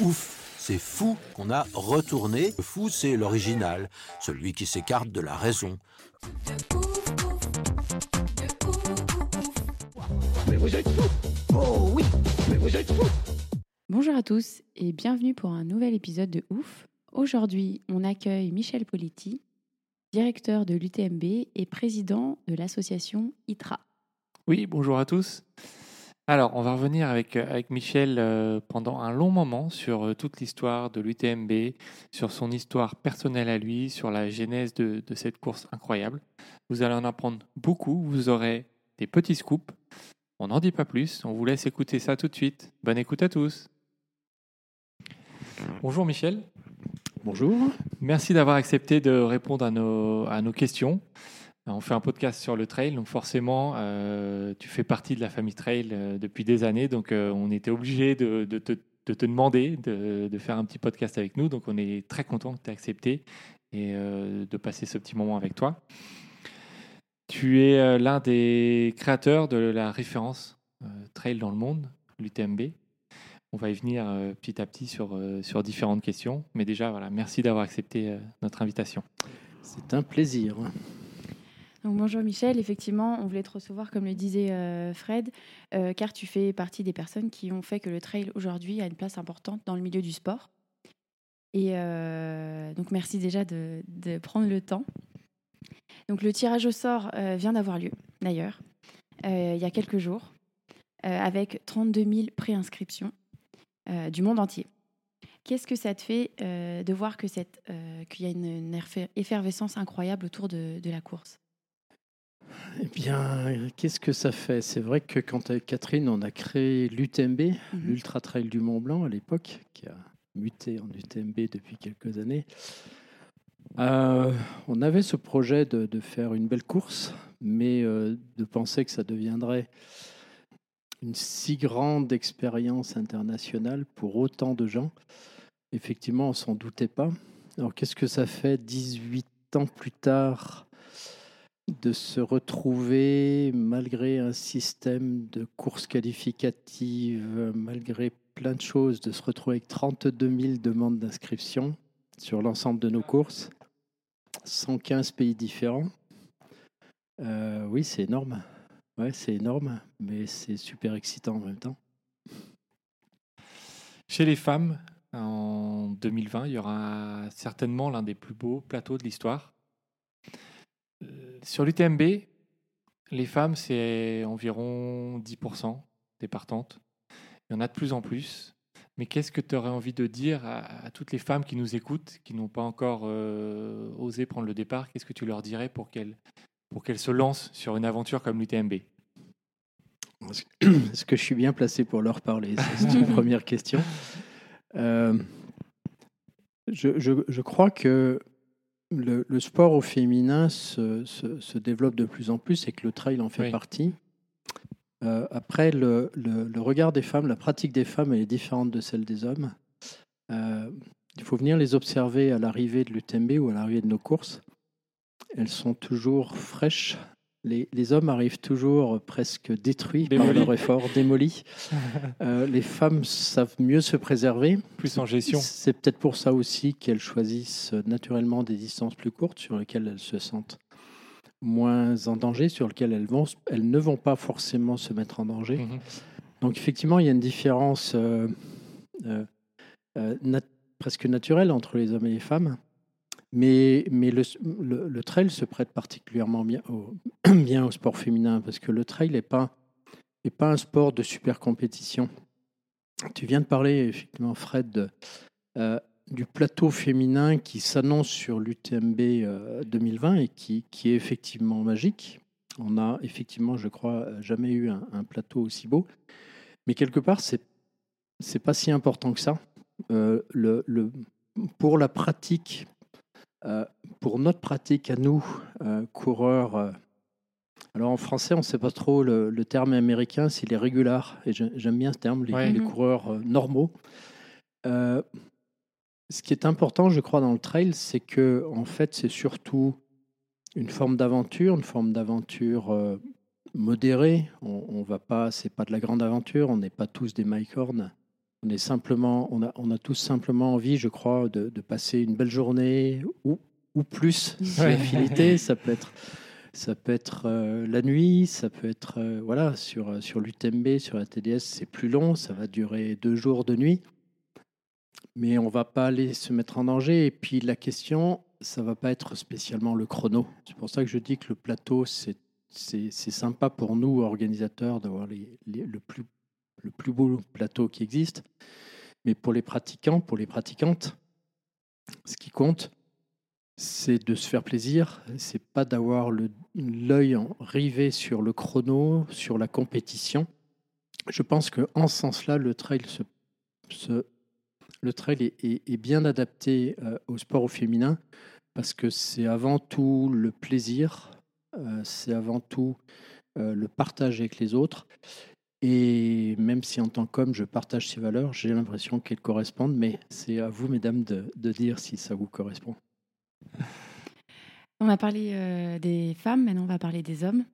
Ouf, c'est fou qu'on a retourné. Le fou, c'est l'original, celui qui s'écarte de la raison. Mais vous êtes fous Oh oui Mais vous êtes fous Bonjour à tous et bienvenue pour un nouvel épisode de Ouf. Aujourd'hui, on accueille Michel Politi, directeur de l'UTMB et président de l'association ITRA. Oui, bonjour à tous. Alors, on va revenir avec, avec Michel euh, pendant un long moment sur euh, toute l'histoire de l'UTMB, sur son histoire personnelle à lui, sur la genèse de, de cette course incroyable. Vous allez en apprendre beaucoup, vous aurez des petits scoops. On n'en dit pas plus, on vous laisse écouter ça tout de suite. Bonne écoute à tous. Bonjour Michel. Bonjour. Merci d'avoir accepté de répondre à nos, à nos questions. On fait un podcast sur le trail, donc forcément, euh, tu fais partie de la famille trail euh, depuis des années, donc euh, on était obligé de, te, de, te, demander de, de, faire un petit podcast avec nous, donc on est très content que tu aies accepté et de passer ce petit moment avec toi. Tu es l'un des créateurs de la référence trail dans le monde, l'UTMB. On va y venir petit à petit sur, sur différentes questions, mais déjà, voilà, merci d'avoir accepté notre invitation. C'est un plaisir. Donc, bonjour Michel, effectivement, on voulait te recevoir, comme le disait euh, Fred, euh, car tu fais partie des personnes qui ont fait que le trail aujourd'hui a une place importante dans le milieu du sport. Et euh, donc merci déjà de, prendre le temps. Donc le tirage au sort vient d'avoir lieu, d'ailleurs, il y a quelques jours, avec 32 000 préinscriptions du monde entier. Qu'est-ce que ça te fait de voir qu'il y a une, effervescence incroyable autour de la course? Eh bien, qu'est-ce que ça fait? C'est vrai que quand avec Catherine, on a créé l'UTMB, mm -hmm. l'Ultra Trail du Mont Blanc à l'époque, qui a muté en UTMB depuis quelques années, euh, on avait ce projet de, de, faire une belle course, mais euh, de penser que ça deviendrait une si grande expérience internationale pour autant de gens, effectivement, on s'en doutait pas. Alors, qu'est-ce que ça fait 18 ans plus tard de se retrouver, malgré un système de courses qualificatives, malgré plein de choses, de se retrouver avec 32 000 demandes d'inscription sur l'ensemble de nos courses, 115 pays différents. Euh, oui, c'est énorme. Ouais, c'est énorme, mais c'est super excitant en même temps. Chez les femmes, en 2020, il y aura certainement l'un des plus beaux plateaux de l'histoire sur l'UTMB, les femmes, c'est environ 10% des partantes. Il y en a de plus en plus. Mais qu'est-ce que tu aurais envie de dire à, à, toutes les femmes qui nous écoutent, qui n'ont pas encore euh, osé prendre le départ? Qu'est-ce que tu leur dirais pour qu'elles pour qu'elles se lancent sur une aventure comme l'UTMB Est-ce que je suis bien placé pour leur parler C'est une première question. Euh, je, je, je, crois que le, le, sport au féminin se, se, se, développe de plus en plus et que le trail en fait oui. partie. Euh, après, le, le, regard des femmes, la pratique des femmes, elle est différente de celle des hommes. Euh, il faut venir les observer à l'arrivée de l'UTMB ou à l'arrivée de nos courses. Elles sont toujours fraîches. Les, les hommes arrivent toujours presque détruits démolis. par leur effort, démolis. Euh, les femmes savent mieux se préserver. Plus en gestion. C'est peut-être pour ça aussi qu'elles choisissent naturellement des distances plus courtes sur lesquelles elles se sentent moins en danger, sur lesquelles elles, vont, elles ne vont pas forcément se mettre en danger. Mhm. Mmh. Donc effectivement, il y a une différence euh, euh, nat presque naturelle entre les hommes et les femmes. Mais, mais le, le, trail se prête particulièrement bien au, bien au sport féminin parce que le trail n'est pas, est pas un sport de super compétition. Tu viens de parler, effectivement, Fred, euh, du plateau féminin qui s'annonce sur l'UTMB euh, 2020 et qui, qui, est effectivement magique. On a effectivement, je crois, jamais eu un, plateau aussi beau. Mais quelque part, c'est c'est pas si important que ça. Euh, le, le- pour la pratique, euh, pour notre pratique à nous, euh, coureurs, euh, alors en français, on ne sait pas trop le, le terme américain, c'est les régulars, et j'ai- j'aime bien ce terme, les, Ouais. les Mhm. coureurs euh, normaux. Euh, ce qui est important, je crois, dans le trail, c'est que en fait, c'est surtout une forme d'aventure, une forme d'aventure euh, modérée. On, on va pas, c'est pas de la grande aventure. On n'est pas tous des Mike Horn. On est simplement, on a, on a tous simplement envie, je crois, de, de passer une belle journée ou, ou plus. Ouais. affinité, ça peut être, ça peut être euh, la nuit, ça peut être, euh, voilà, sur euh, sur l'UTMB, sur la TDS, c'est plus long, ça va durer deux jours de nuit. Mais on va pas aller se mettre en danger. Et puis la question, ça va pas être spécialement le chrono. C'est pour ça que je dis que le plateau, c'est c'est c'est sympa pour nous, organisateurs, d'avoir le, plus, le plus beau plateau qui existe. Mais pour les pratiquants, pour les pratiquantes, ce qui compte, c'est de se faire plaisir. C'est pas d'avoir l'œil rivé sur le chrono, sur la compétition. Je pense que ce sens-là, le trail se, le trail est bien adapté euh, au sport au féminin parce que c'est avant tout le plaisir, euh, c'est avant tout euh, le partage avec les autres. Et même si en tant qu'homme, je partage ces valeurs, j'ai l'impression qu'elles correspondent, mais c'est à vous, mesdames, de, dire si ça vous correspond. On a parlé euh, des femmes, maintenant on va parler des hommes.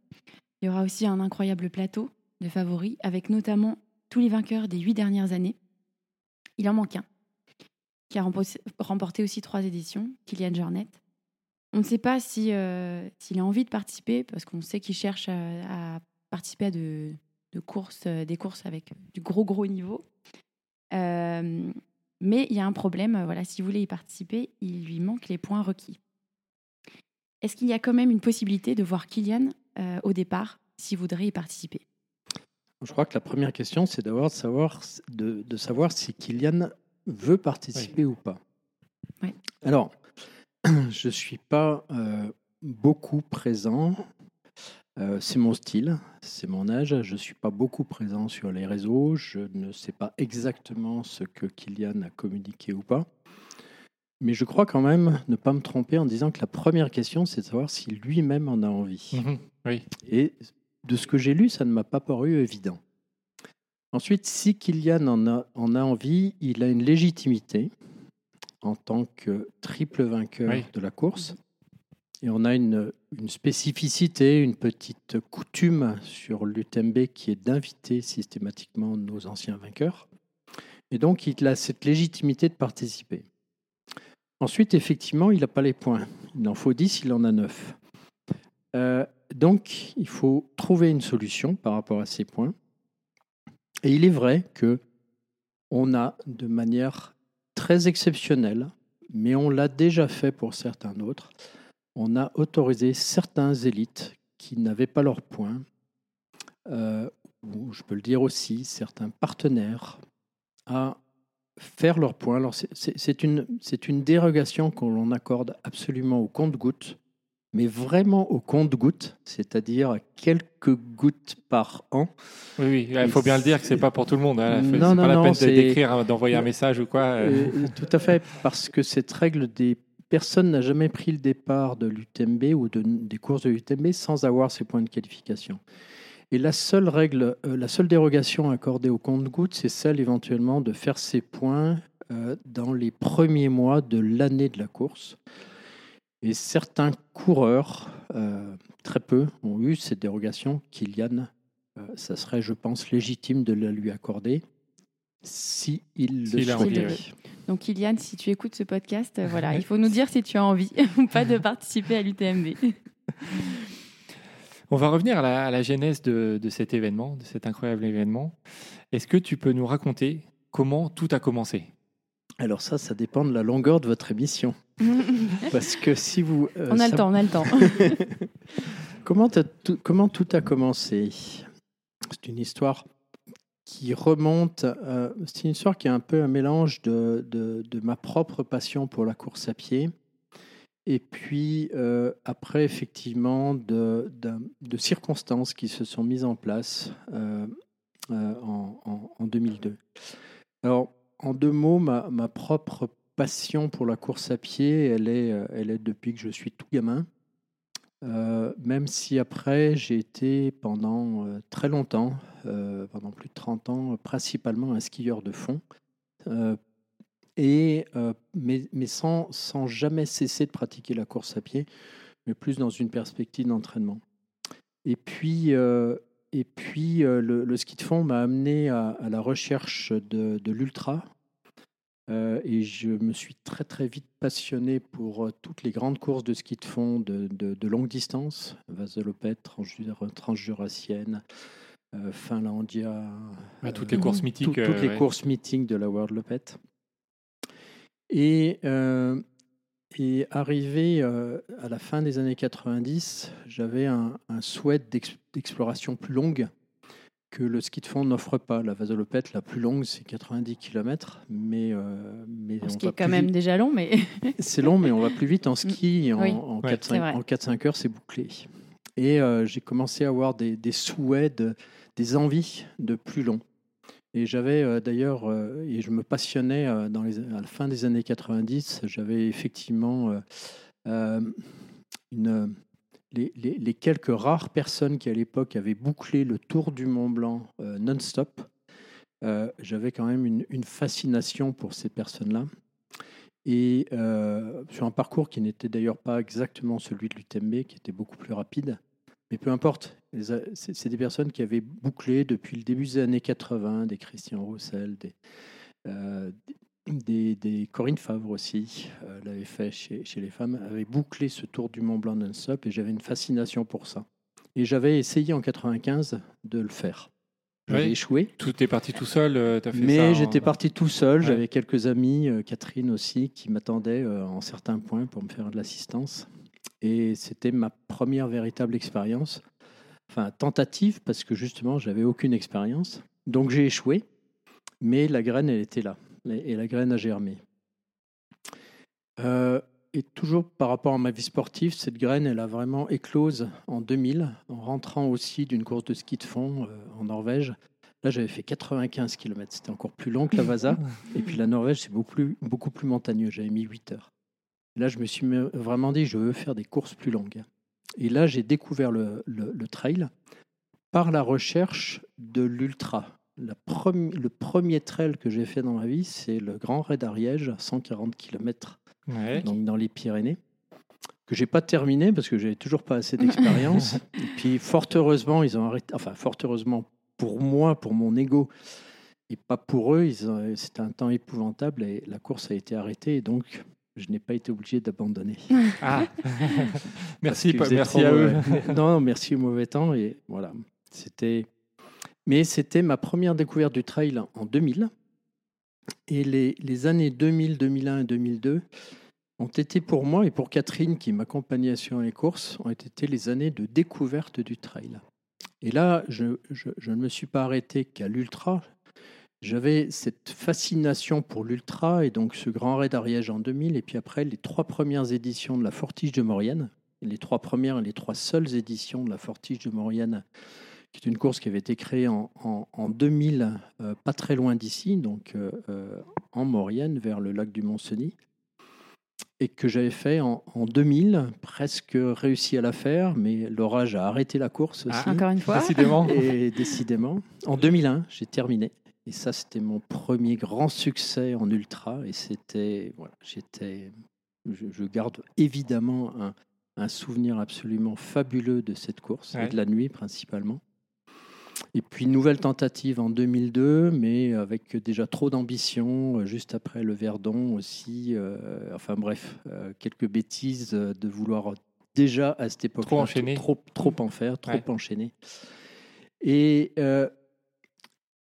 Il y aura aussi un incroyable plateau de favoris, avec notamment tous les vainqueurs des huit dernières années. Il en manque un, qui a rempo- remporté aussi trois éditions, Kylian Jornet. On ne sait pas si, euh, s'il a envie de participer, parce qu'on sait qu'il cherche à participer à de, de courses, euh, des courses avec du gros gros niveau. Euh, mais il y a un problème, euh, voilà, s'il voulait y participer, il lui manque les points requis. Est-ce qu'il y a quand même une possibilité de voir Kylian euh, au départ s'il voudrait y participer? Je crois que la première question, c'est d'avoir de savoir, de, de savoir si Kylian veut participer ou pas. Oui. Alors, je ne suis pas euh, beaucoup présent. Euh, c'est mon style, c'est mon âge. Je ne suis pas beaucoup présent sur les réseaux. Je ne sais pas exactement ce que Kylian a communiqué ou pas. Mais je crois quand même ne pas me tromper en disant que la première question, c'est de savoir si lui-même en a envie. Mhm. Oui. Et de ce que j'ai lu, ça ne m'a pas paru évident. Ensuite, si Kylian en a, en a envie, il a une légitimité en tant que triple vainqueur Oui. de la course. Et on a une, spécificité, une petite coutume sur l'UTMB qui est d'inviter systématiquement nos anciens vainqueurs. Et donc, il a cette légitimité de participer. Ensuite, effectivement, il n'a pas les points. Il en faut 10, il en a 9. Euh, donc, il faut trouver une solution par rapport à ces points. Et il est vrai que on a de manière très exceptionnelle, mais on l'a déjà fait pour certains autres, on a autorisé certains élites qui n'avaient pas leurs points, euh, ou je peux le dire aussi, certains partenaires, à faire leurs points. Alors, c'est- une, une dérogation qu'on accorde absolument au compte-gouttes mais vraiment au compte-gouttes, c'est-à-dire à quelques gouttes par an. Oui, oui, il faut bien le dire que c'est pas pour tout le monde. hein. C'est pas non, la peine d'écrire, d'envoyer un message ou quoi. Euh, tout à fait, parce que cette règle des personne n'a jamais pris le départ de l'UTMB ou de, des courses de l'UTMB sans avoir ses points de qualification. Et la seule règle, euh, la seule dérogation accordée au compte-gouttes, c'est celle éventuellement de faire ses points euh, dans les premiers mois de l'année de la course. Et certains coureurs, euh, très peu, ont eu cette dérogation. Kylian, ça serait, je pense, légitime de la lui accorder si il le souhaitait. Donc Kylian, si tu écoutes ce podcast, euh, voilà, il faut nous dire si tu as envie ou pas de participer à l'UTMB. On va revenir à la, à la genèse de, de cet événement, de cet incroyable événement. Est-ce que tu peux nous raconter comment tout a commencé? Alors ça, ça dépend de la longueur de votre émission. Parce que si vous... euh, on a ça- le temps, on a le temps. comment, t'as tout, comment tout a commencé? C'est une histoire qui remonte... euh, c'est une histoire qui est un peu un mélange de, de- ma propre passion pour la course à pied et puis euh, après, effectivement, de, de circonstances qui se sont mises en place euh, euh, en, en- en 2002. Alors, en deux mots, ma, ma propre passion pour la course à pied, elle est, elle est depuis que je suis tout gamin. Euh, même si après, j'ai été pendant euh, très longtemps, euh, pendant plus de 30 ans, principalement un skieur de fond. Et, mais sans, sans jamais cesser de pratiquer la course à pied, mais plus dans une perspective d'entraînement. Et puis, et puis le, ski de fond m'a amené à, la recherche de l'ultra. Euh, et je me suis très très vite passionné pour euh, toutes les grandes courses de ski de fond de, de, de longue distance, Vaselopette, Transjur- Transjurassienne, euh, Finlandia, toutes les courses mythiques. tout- toutes les courses meetings de la World Lopette. Et, et arrivé à la fin des années 90, j'avais un, un souhait d'ex- d'exploration plus longue que le ski de fond n'offre pas. La Vasolopette, la plus longue, c'est 90 km, mais, euh, mais Ce on qui va est quand même vite. déjà long, mais C'est long, mais on va plus vite en ski. et En, Oui. en Ouais, 4-5 c'est vrai. en 4-5 heures, c'est bouclé. Et euh, j'ai commencé à avoir des, des souhaits, de- des envies de plus long. Et j'avais euh, d'ailleurs, euh, et je me passionnais euh, dans les, à la fin des années 90, j'avais effectivement euh, euh, une, les, quelques rares personnes qui à l'époque avaient bouclé le tour du Mont Blanc euh, non-stop. euh, j'avais quand même une, fascination pour ces personnes-là. Et euh, sur un parcours qui n'était d'ailleurs pas exactement celui de l'UTMB, qui était beaucoup plus rapide. Mais peu importe, c'est des personnes qui avaient bouclé depuis le début des années 80, des Christian Roussel, des, des, des Corinne Favre aussi, euh, l'avait fait chez, chez les femmes, avaient bouclé ce tour du Mont Blanc non-stop et j'avais une fascination pour ça. Et j'avais essayé en 95 de le faire. J'avais Oui. échoué. Tout est parti tout seul. euh, fait Mais en- j'étais parti tout seul. Ouais. J'avais quelques amis, euh, Catherine aussi, qui m'attendaient en certains points pour me faire de l'assistance. Et c'était ma première véritable expérience. Enfin, tentative, parce que justement, j'avais aucune expérience. Donc j'ai échoué. Mais la graine, elle était là. Et la graine a germé. Euh, et toujours par rapport à ma vie sportive, cette graine, elle a vraiment éclose en 2000, en rentrant aussi d'une course de ski de fond euh, en Norvège. Là, j'avais fait 95 km. C'était encore plus long que la Vasa. Et puis la Norvège, c'est beaucoup plus, beaucoup plus montagneux. J'avais mis 8 heures. Et là, je me suis me- vraiment dit, je veux faire des courses plus longues. Et là, j'ai découvert le, le- le trail par la recherche de l'ultra. La premi- le premier trail que j'ai fait dans ma vie, c'est le Grand Raid d'Ariège, 140 km, Ouais. donc dans les Pyrénées, que j'ai pas terminé parce que j'avais toujours pas assez d'expérience. Et puis, fort heureusement, ils ont arrêté. Enfin, fort heureusement pour moi, pour mon ego, et pas pour eux. C'était un temps épouvantable et la course a été arrêtée. Et donc, je n'ai pas été obligé d'abandonner. Ah. merci, Parce qu'il pas- merci trop à eux. non, merci au mauvais temps. Et voilà, c'était. Mais c'était ma première découverte du trail en 2000. Et les, les années 2000, 2001 et 2002 ont été pour moi et pour Catherine, qui m'accompagnait sur les courses, ont été les années de découverte du trail. Et là, je, je- ne me suis pas arrêté qu'à l'ultra. J'avais cette fascination pour l'ultra et donc ce grand raid d'Ariège en 2000 et puis après les trois premières éditions de la Fortige de Maurienne, les trois premières et les trois seules éditions de la Fortige de Maurienne, qui est une course qui avait été créée en, en- en 2000, euh, pas très loin d'ici, donc euh, euh, en Maurienne, vers le lac du Mont-Cenis, et que j'avais fait en, en 2000, presque réussi à la faire, mais l'orage a arrêté la course aussi. Ah. Encore une fois. Décidément. Et décidément, en 2001, j'ai terminé. Et ça, c'était mon premier grand succès en ultra. Et c'était, voilà, j'étais, je, je garde évidemment un, un souvenir absolument fabuleux de cette course Ouais. et de la nuit principalement. Et puis nouvelle tentative en 2002, mais avec déjà trop d'ambition, euh, juste après le Verdon aussi. euh, enfin bref, euh, quelques bêtises de vouloir déjà à cette époque Trop enchaîner. trop, trop en faire, trop Ouais. enchaîner. Et euh,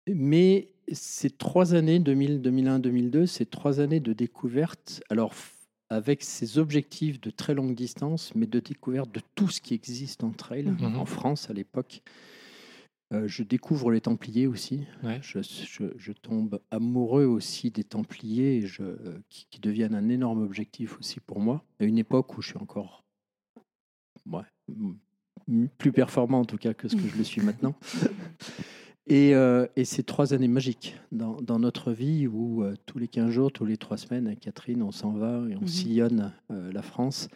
mais ces trois années, 2000, 2001, 2002, ces trois années de découverte, alors avec ces objectifs de très longue distance, mais de découverte de tout ce qui existe en trail Mhm. en France à l'époque. Euh, je découvre les Templiers aussi. Ouais. Je, je- je tombe amoureux aussi des Templiers et je, euh, qui, qui deviennent un énorme objectif aussi pour moi. À une époque où je suis encore ouais, plus performant en tout cas que ce que je le suis maintenant. Et, euh, et c'est trois années magiques dans, dans notre vie où euh, tous les 15 jours, tous les trois semaines, Catherine, on s'en va et on Mhm. sillonne la France.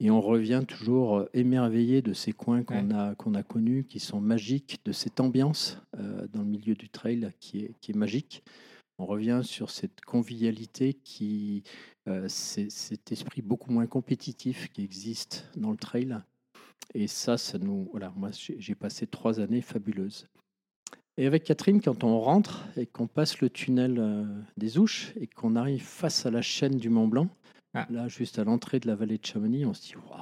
Et on revient toujours euh, émerveillé de ces coins qu'on a, qu'on a connus, qui sont magiques, de cette ambiance euh, dans le milieu du trail qui est, qui est magique. On revient sur cette convivialité qui, euh, c'est cet esprit beaucoup moins compétitif qui existe dans le trail. Et ça, ça nous, voilà, moi j'ai j'ai passé trois années fabuleuses. Et avec Catherine, quand on rentre et qu'on passe le tunnel euh, des Ouches et qu'on arrive face à la chaîne du Mont Blanc, Ah. là juste à l'entrée de la vallée de Chamonix, on se dit waouh,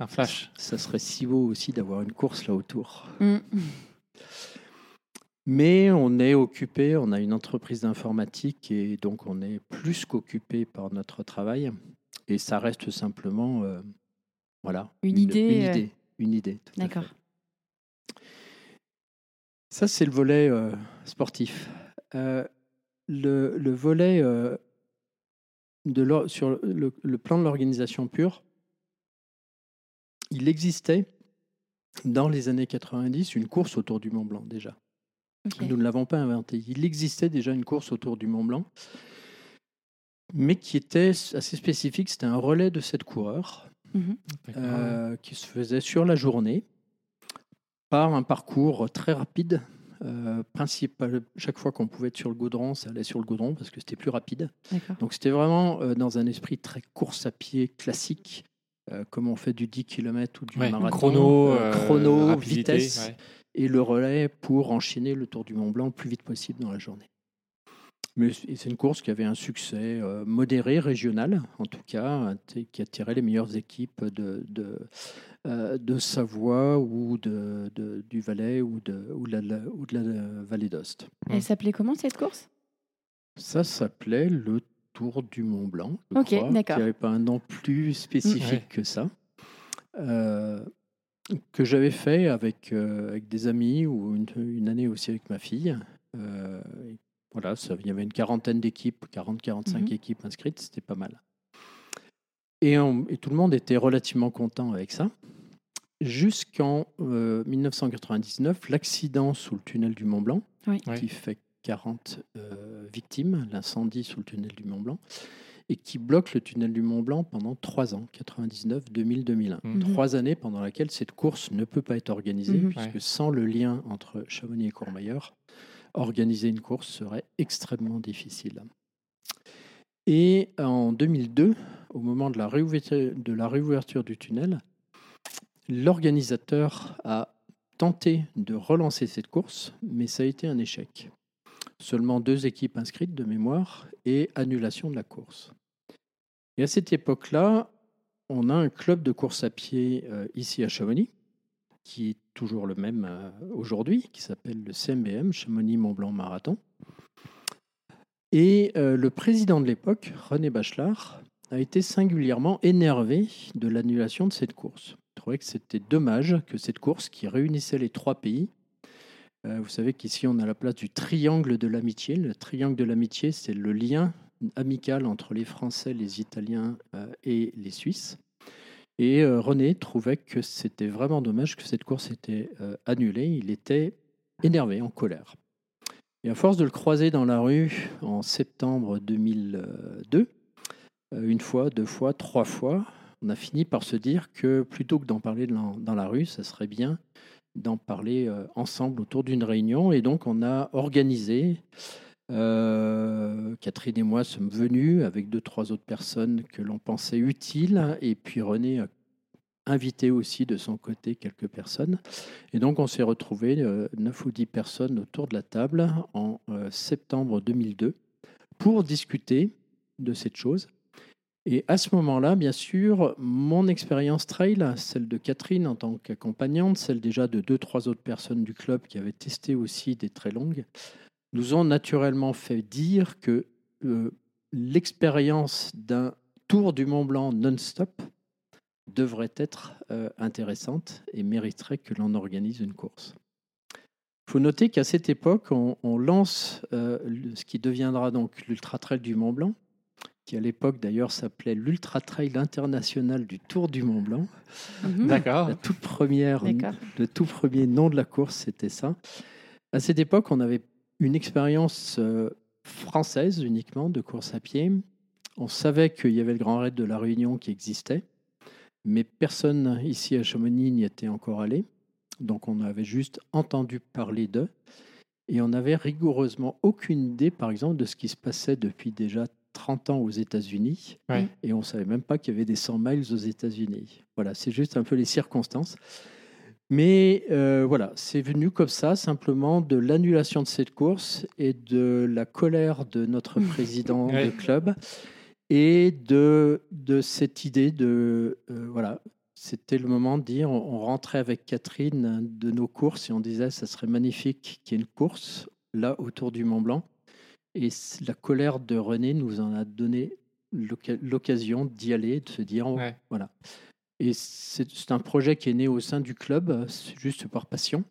Un flash. ça serait si beau aussi d'avoir une course là autour. Mm. Mais on est occupé, on a une entreprise d'informatique et donc on est plus qu'occupé par notre travail. Et ça reste simplement, euh, voilà, Une idée, Une euh, idée. Une idée D'accord. Ça, c'est le volet euh, sportif. Euh, le, le volet de sur le, le plan de l'organisation pure, il existait dans les années 90 une course autour du Mont Blanc déjà. Nous ne l'avons pas inventé. Il existait déjà une course autour du Mont Blanc, mais qui était assez spécifique. C'était un relais de sept coureurs Mhm. Euh, qui se faisait sur la journée par un parcours très rapide. Euh, principal, chaque fois qu'on pouvait être sur le goudron, ça allait sur le goudron parce que c'était plus rapide. Donc c'était vraiment euh, dans un esprit très course à pied classique, euh, comme on fait du 10 km ou du Ouais, marathon. chrono, Euh, euh, chrono, rapidité, vitesse ouais. et le relais pour enchaîner le Tour du Mont Blanc le plus vite possible dans la journée. Mais c'est une course qui avait un succès euh, modéré, régional, en tout cas, qui attirait les meilleures équipes de, de, euh, de Savoie ou de, de- du Valais ou de, ou de la, ou de la vallée d'Ost. Elle s'appelait comment cette course? Ça s'appelait le Tour du Mont Blanc. je Ok, d'accord. Qui n'avait pas un nom plus spécifique Ouais. que ça. Euh, que j'avais fait avec, euh, avec des amis ou une, une année aussi avec ma fille. Euh, voilà, ça, il y avait une quarantaine d'équipes, 40-45 Mhm. équipes inscrites, c'était pas mal. Et, on- et tout le monde était relativement content avec ça. Jusqu'en euh, 1999, l'accident sous le tunnel du Mont Blanc, Oui. Qui fait 40 euh, victimes, l'incendie sous le tunnel du Mont Blanc, et qui bloque le tunnel du Mont Blanc pendant trois ans, 99, 2000, 2001. Mhm. Trois années pendant lesquelles cette course ne peut pas être organisée, Mhm. puisque Ouais. sans le lien entre Chamonix et Courmayeur, organiser une course serait extrêmement difficile. Et en 2002, au moment de la réouverture, du tunnel, l'organisateur a tenté de relancer cette course, mais ça a été un échec. Seulement deux équipes inscrites de mémoire et annulation de la course. Et à cette époque-là, on a un club de course à pied euh, ici à Chamonix, qui est toujours le même euh, aujourd'hui, qui s'appelle le CMBM, Chamonix Mont Blanc Marathon. Et euh, le président de l'époque, René Bachelard, a été singulièrement énervé de l'annulation de cette course. Il trouvait que c'était dommage que cette course qui réunissait les trois pays, euh, vous savez qu'ici on a la place du triangle de l'amitié. Le triangle de l'amitié, c'est le lien amical entre les Français, les Italiens et les Suisses. Et euh, René trouvait que c'était vraiment dommage que cette course était euh, annulée. Il était énervé, en colère. Et à force de le croiser dans la rue en septembre 2002, euh, une fois, deux fois, trois fois, on a fini par se dire que plutôt que d'en parler dans, la rue, ça serait bien d'en parler ensemble autour d'une réunion. Et donc, on a organisé, euh, Catherine et moi sommes venus avec deux, trois autres personnes que l'on pensait utiles. Et puis René a invité aussi de son côté quelques personnes. Et donc, on s'est retrouvés, euh, neuf ou dix personnes autour de la table en euh, septembre 2002 pour discuter de cette chose. Et à ce moment-là, bien sûr, mon expérience trail, celle de Catherine en tant qu'accompagnante, celle déjà de deux, trois autres personnes du club qui avaient testé aussi des très longues, nous ont naturellement fait dire que euh, l'expérience d'un tour du Mont Blanc non-stop devrait être euh, intéressante et mériterait que l'on organise une course. Il faut noter qu'à cette époque, on, on lance euh, ce qui deviendra donc l'Ultra Trail du Mont Blanc, qui à l'époque d'ailleurs s'appelait l'Ultra Trail international du Tour du Mont Blanc. Mhm. D'accord. La toute première, D'accord. le tout premier nom de la course, c'était ça. À cette époque, on avait une expérience euh, française uniquement de course à pied. On savait qu'il y avait le Grand Raid de la Réunion qui existait, mais personne ici à Chamonix n'y était encore allé. Donc on avait juste entendu parler d'eux et on n'avait rigoureusement aucune idée, par exemple, de ce qui se passait depuis déjà 30 ans aux États-Unis. Ouais. Et on ne savait même pas qu'il y avait des 100 miles aux États-Unis. Voilà, c'est juste un peu les circonstances. Mais euh, voilà, c'est venu comme ça, simplement de l'annulation de cette course et de la colère de notre président Ouais. de club et de, de cette idée de, euh, voilà, c'était le moment de dire, on, on rentrait avec Catherine de nos courses et on disait, ça serait magnifique qu'il y ait une course là autour du Mont Blanc. Et la colère de René nous en a donné l'occasion d'y aller, de se dire, oh, Ouais. voilà. Et c'est un projet qui est né au sein du club, juste par passion.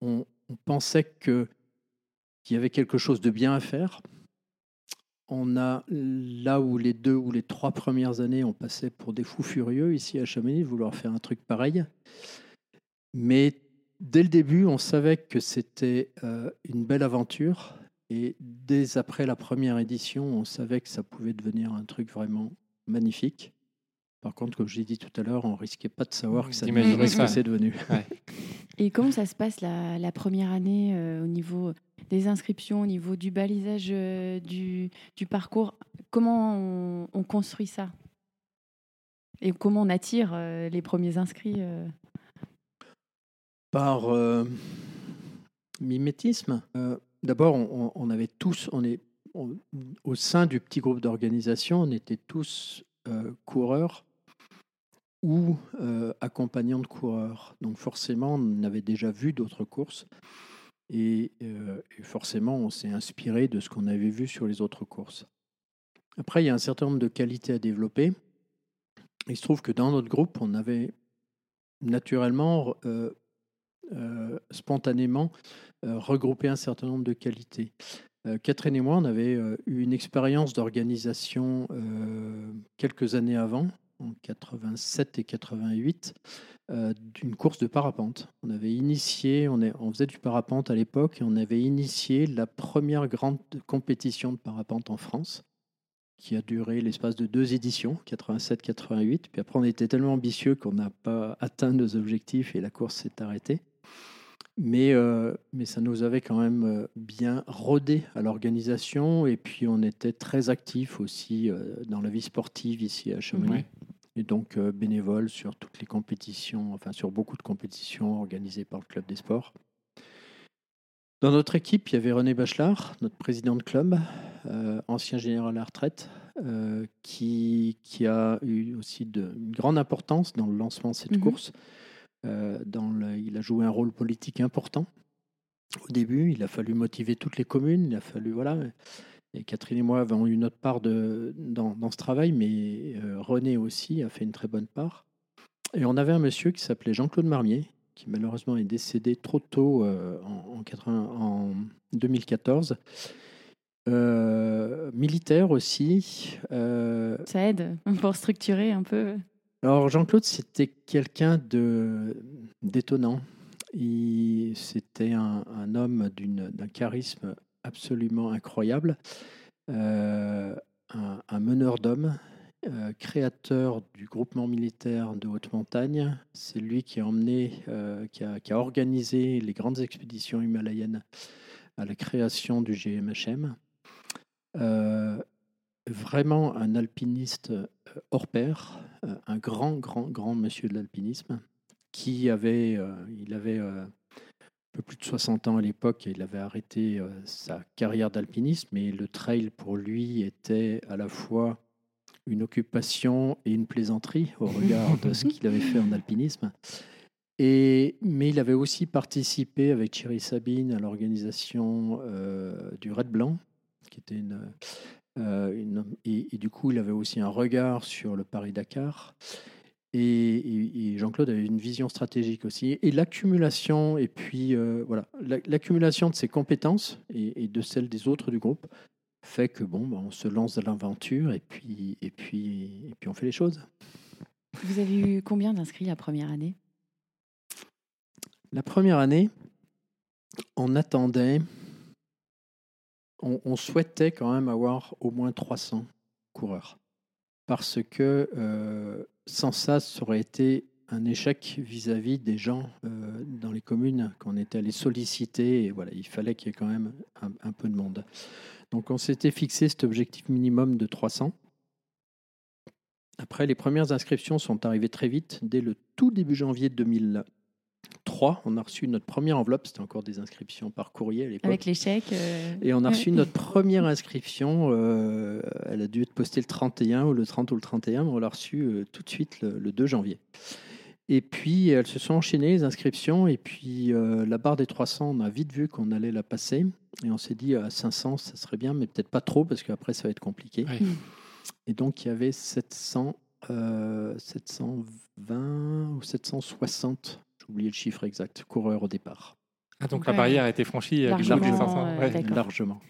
On, pensait qu'il y avait quelque chose de bien à faire. On a là où les deux ou les trois premières années, on passait pour des fous furieux ici à Chamonix, vouloir faire un truc pareil. Mais dès le début, on savait que c'était euh, une belle aventure. Et dès après la première édition, on savait que ça pouvait devenir un truc vraiment magnifique. Par contre, comme je l'ai dit tout à l'heure, on risquait pas de savoir que ça D'imaginer deviendrait ce que c'est devenu. Et comment ça se passe la, la première année euh, au niveau des inscriptions, au niveau du balisage euh, du, du parcours? Comment on, on construit ça? Et comment on attire euh, les premiers inscrits euh? Par euh, mimétisme, euh, d'abord, on, on- on avait tous, on est on- au sein du petit groupe d'organisation, on était tous euh, coureurs ou euh, accompagnants de coureurs. Donc forcément, on avait déjà vu d'autres courses et, euh, et forcément, on s'est inspiré de ce qu'on avait vu sur les autres courses. Après, il y a un certain nombre de qualités à développer. Il se trouve que dans notre groupe, on avait naturellement euh, spontanément regrouper un certain nombre de qualités. Catherine et moi, on avait eu une expérience d'organisation quelques années avant, en 87 et 88, euh, d'une course de parapente. On avait initié, on, faisait du parapente à l'époque, et on avait initié la première grande compétition de parapente en France qui a duré l'espace de deux éditions, 87-88. Puis après, on était tellement ambitieux qu'on n'a pas atteint nos objectifs et la course s'est arrêtée. Mais, euh, ça nous avait quand même euh, bien rodé à l'organisation. Et puis, on était très actifs aussi dans la vie sportive ici à Chamonix. Et donc, euh, bénévole sur toutes les compétitions, enfin, sur beaucoup de compétitions organisées par le Club des Sports. Dans notre équipe, il y avait René Bachelard, notre président de club, euh, ancien général à la retraite, euh, qui, qui a eu aussi de, une grande importance dans le lancement de cette Mhm. course. Euh, dans le- il a joué un rôle politique important. Au début, il a fallu motiver toutes les communes, il a fallu voilà. Et Catherine et moi avons eu notre part de, dans, dans ce travail, mais euh, René aussi a fait une très bonne part. Et on avait un monsieur qui s'appelait Jean-Claude Marmier, qui malheureusement est décédé trop tôt euh, en, en 80 en 2014. Euh, militaire aussi. Ça aide pour structurer un peu. alors Jean-Claude, c'était quelqu'un de d'étonnant. Il- C'était un, un homme d'un charisme absolument incroyable, Euh, un, meneur d'hommes, euh, créateur du groupement militaire de haute montagne. C'est lui qui a emmené, euh, qui, a, organisé les grandes expéditions himalayennes à la création du GMHM. Vraiment un alpiniste hors pair, un grand, grand, grand monsieur de l'alpinisme, qui avait, il avait plus de 60 ans à l'époque et il avait arrêté euh, sa carrière d'alpiniste, mais le trail pour lui était à la fois une occupation et une plaisanterie au regard de ce qu'il avait fait en alpinisme. Et, mais il avait aussi participé avec Thierry Sabine à l'organisation euh, du Red Blanc, qui était une, euh, et, et du coup, il avait aussi un regard sur le Paris-Dakar. Et, et- et Jean-Claude avait une vision stratégique aussi. Et l'accumulation, et puis euh, voilà, la- l'accumulation de ses compétences et, et de celles des autres du groupe fait que bon, bah, on se lance dans l'aventure et puis, et, puis, et puis on fait les choses. Vous avez eu combien d'inscrits la première année? La première année, on attendait, on, on souhaitait quand même avoir au moins 300 coureurs. Parce que euh, sans ça, ça aurait été un échec vis-à-vis des gens euh, dans les communes qu'on était allé solliciter. Et voilà, il fallait qu'il y ait quand même un, peu de monde. Donc on s'était fixé cet objectif minimum de 300. Après, les premières inscriptions sont arrivées très vite. Dès le tout début janvier 2003, on a reçu notre première enveloppe. C'était encore des inscriptions par courrier à l'époque. Avec les chèques. euh, Et on a reçu notre première inscription. euh, elle a dû être postée le 31 ou le 30 ou le 31, mais on l'a reçue euh, tout de suite le, le 2 janvier. Et puis, elles se sont enchaînées, les inscriptions. Et puis, euh, la barre des 300, on a vite vu qu'on allait la passer. Et on s'est dit, à 500, ça serait bien, mais peut-être pas trop, parce qu'après, ça va être compliqué. Et donc, il y avait 700, euh, 720 ou 760, j'ai oublié le chiffre exact, coureurs au départ. Ah, donc Ouais. la barrière a été franchie euh, du Largement, 500. euh, ouais. d'accord. Largement.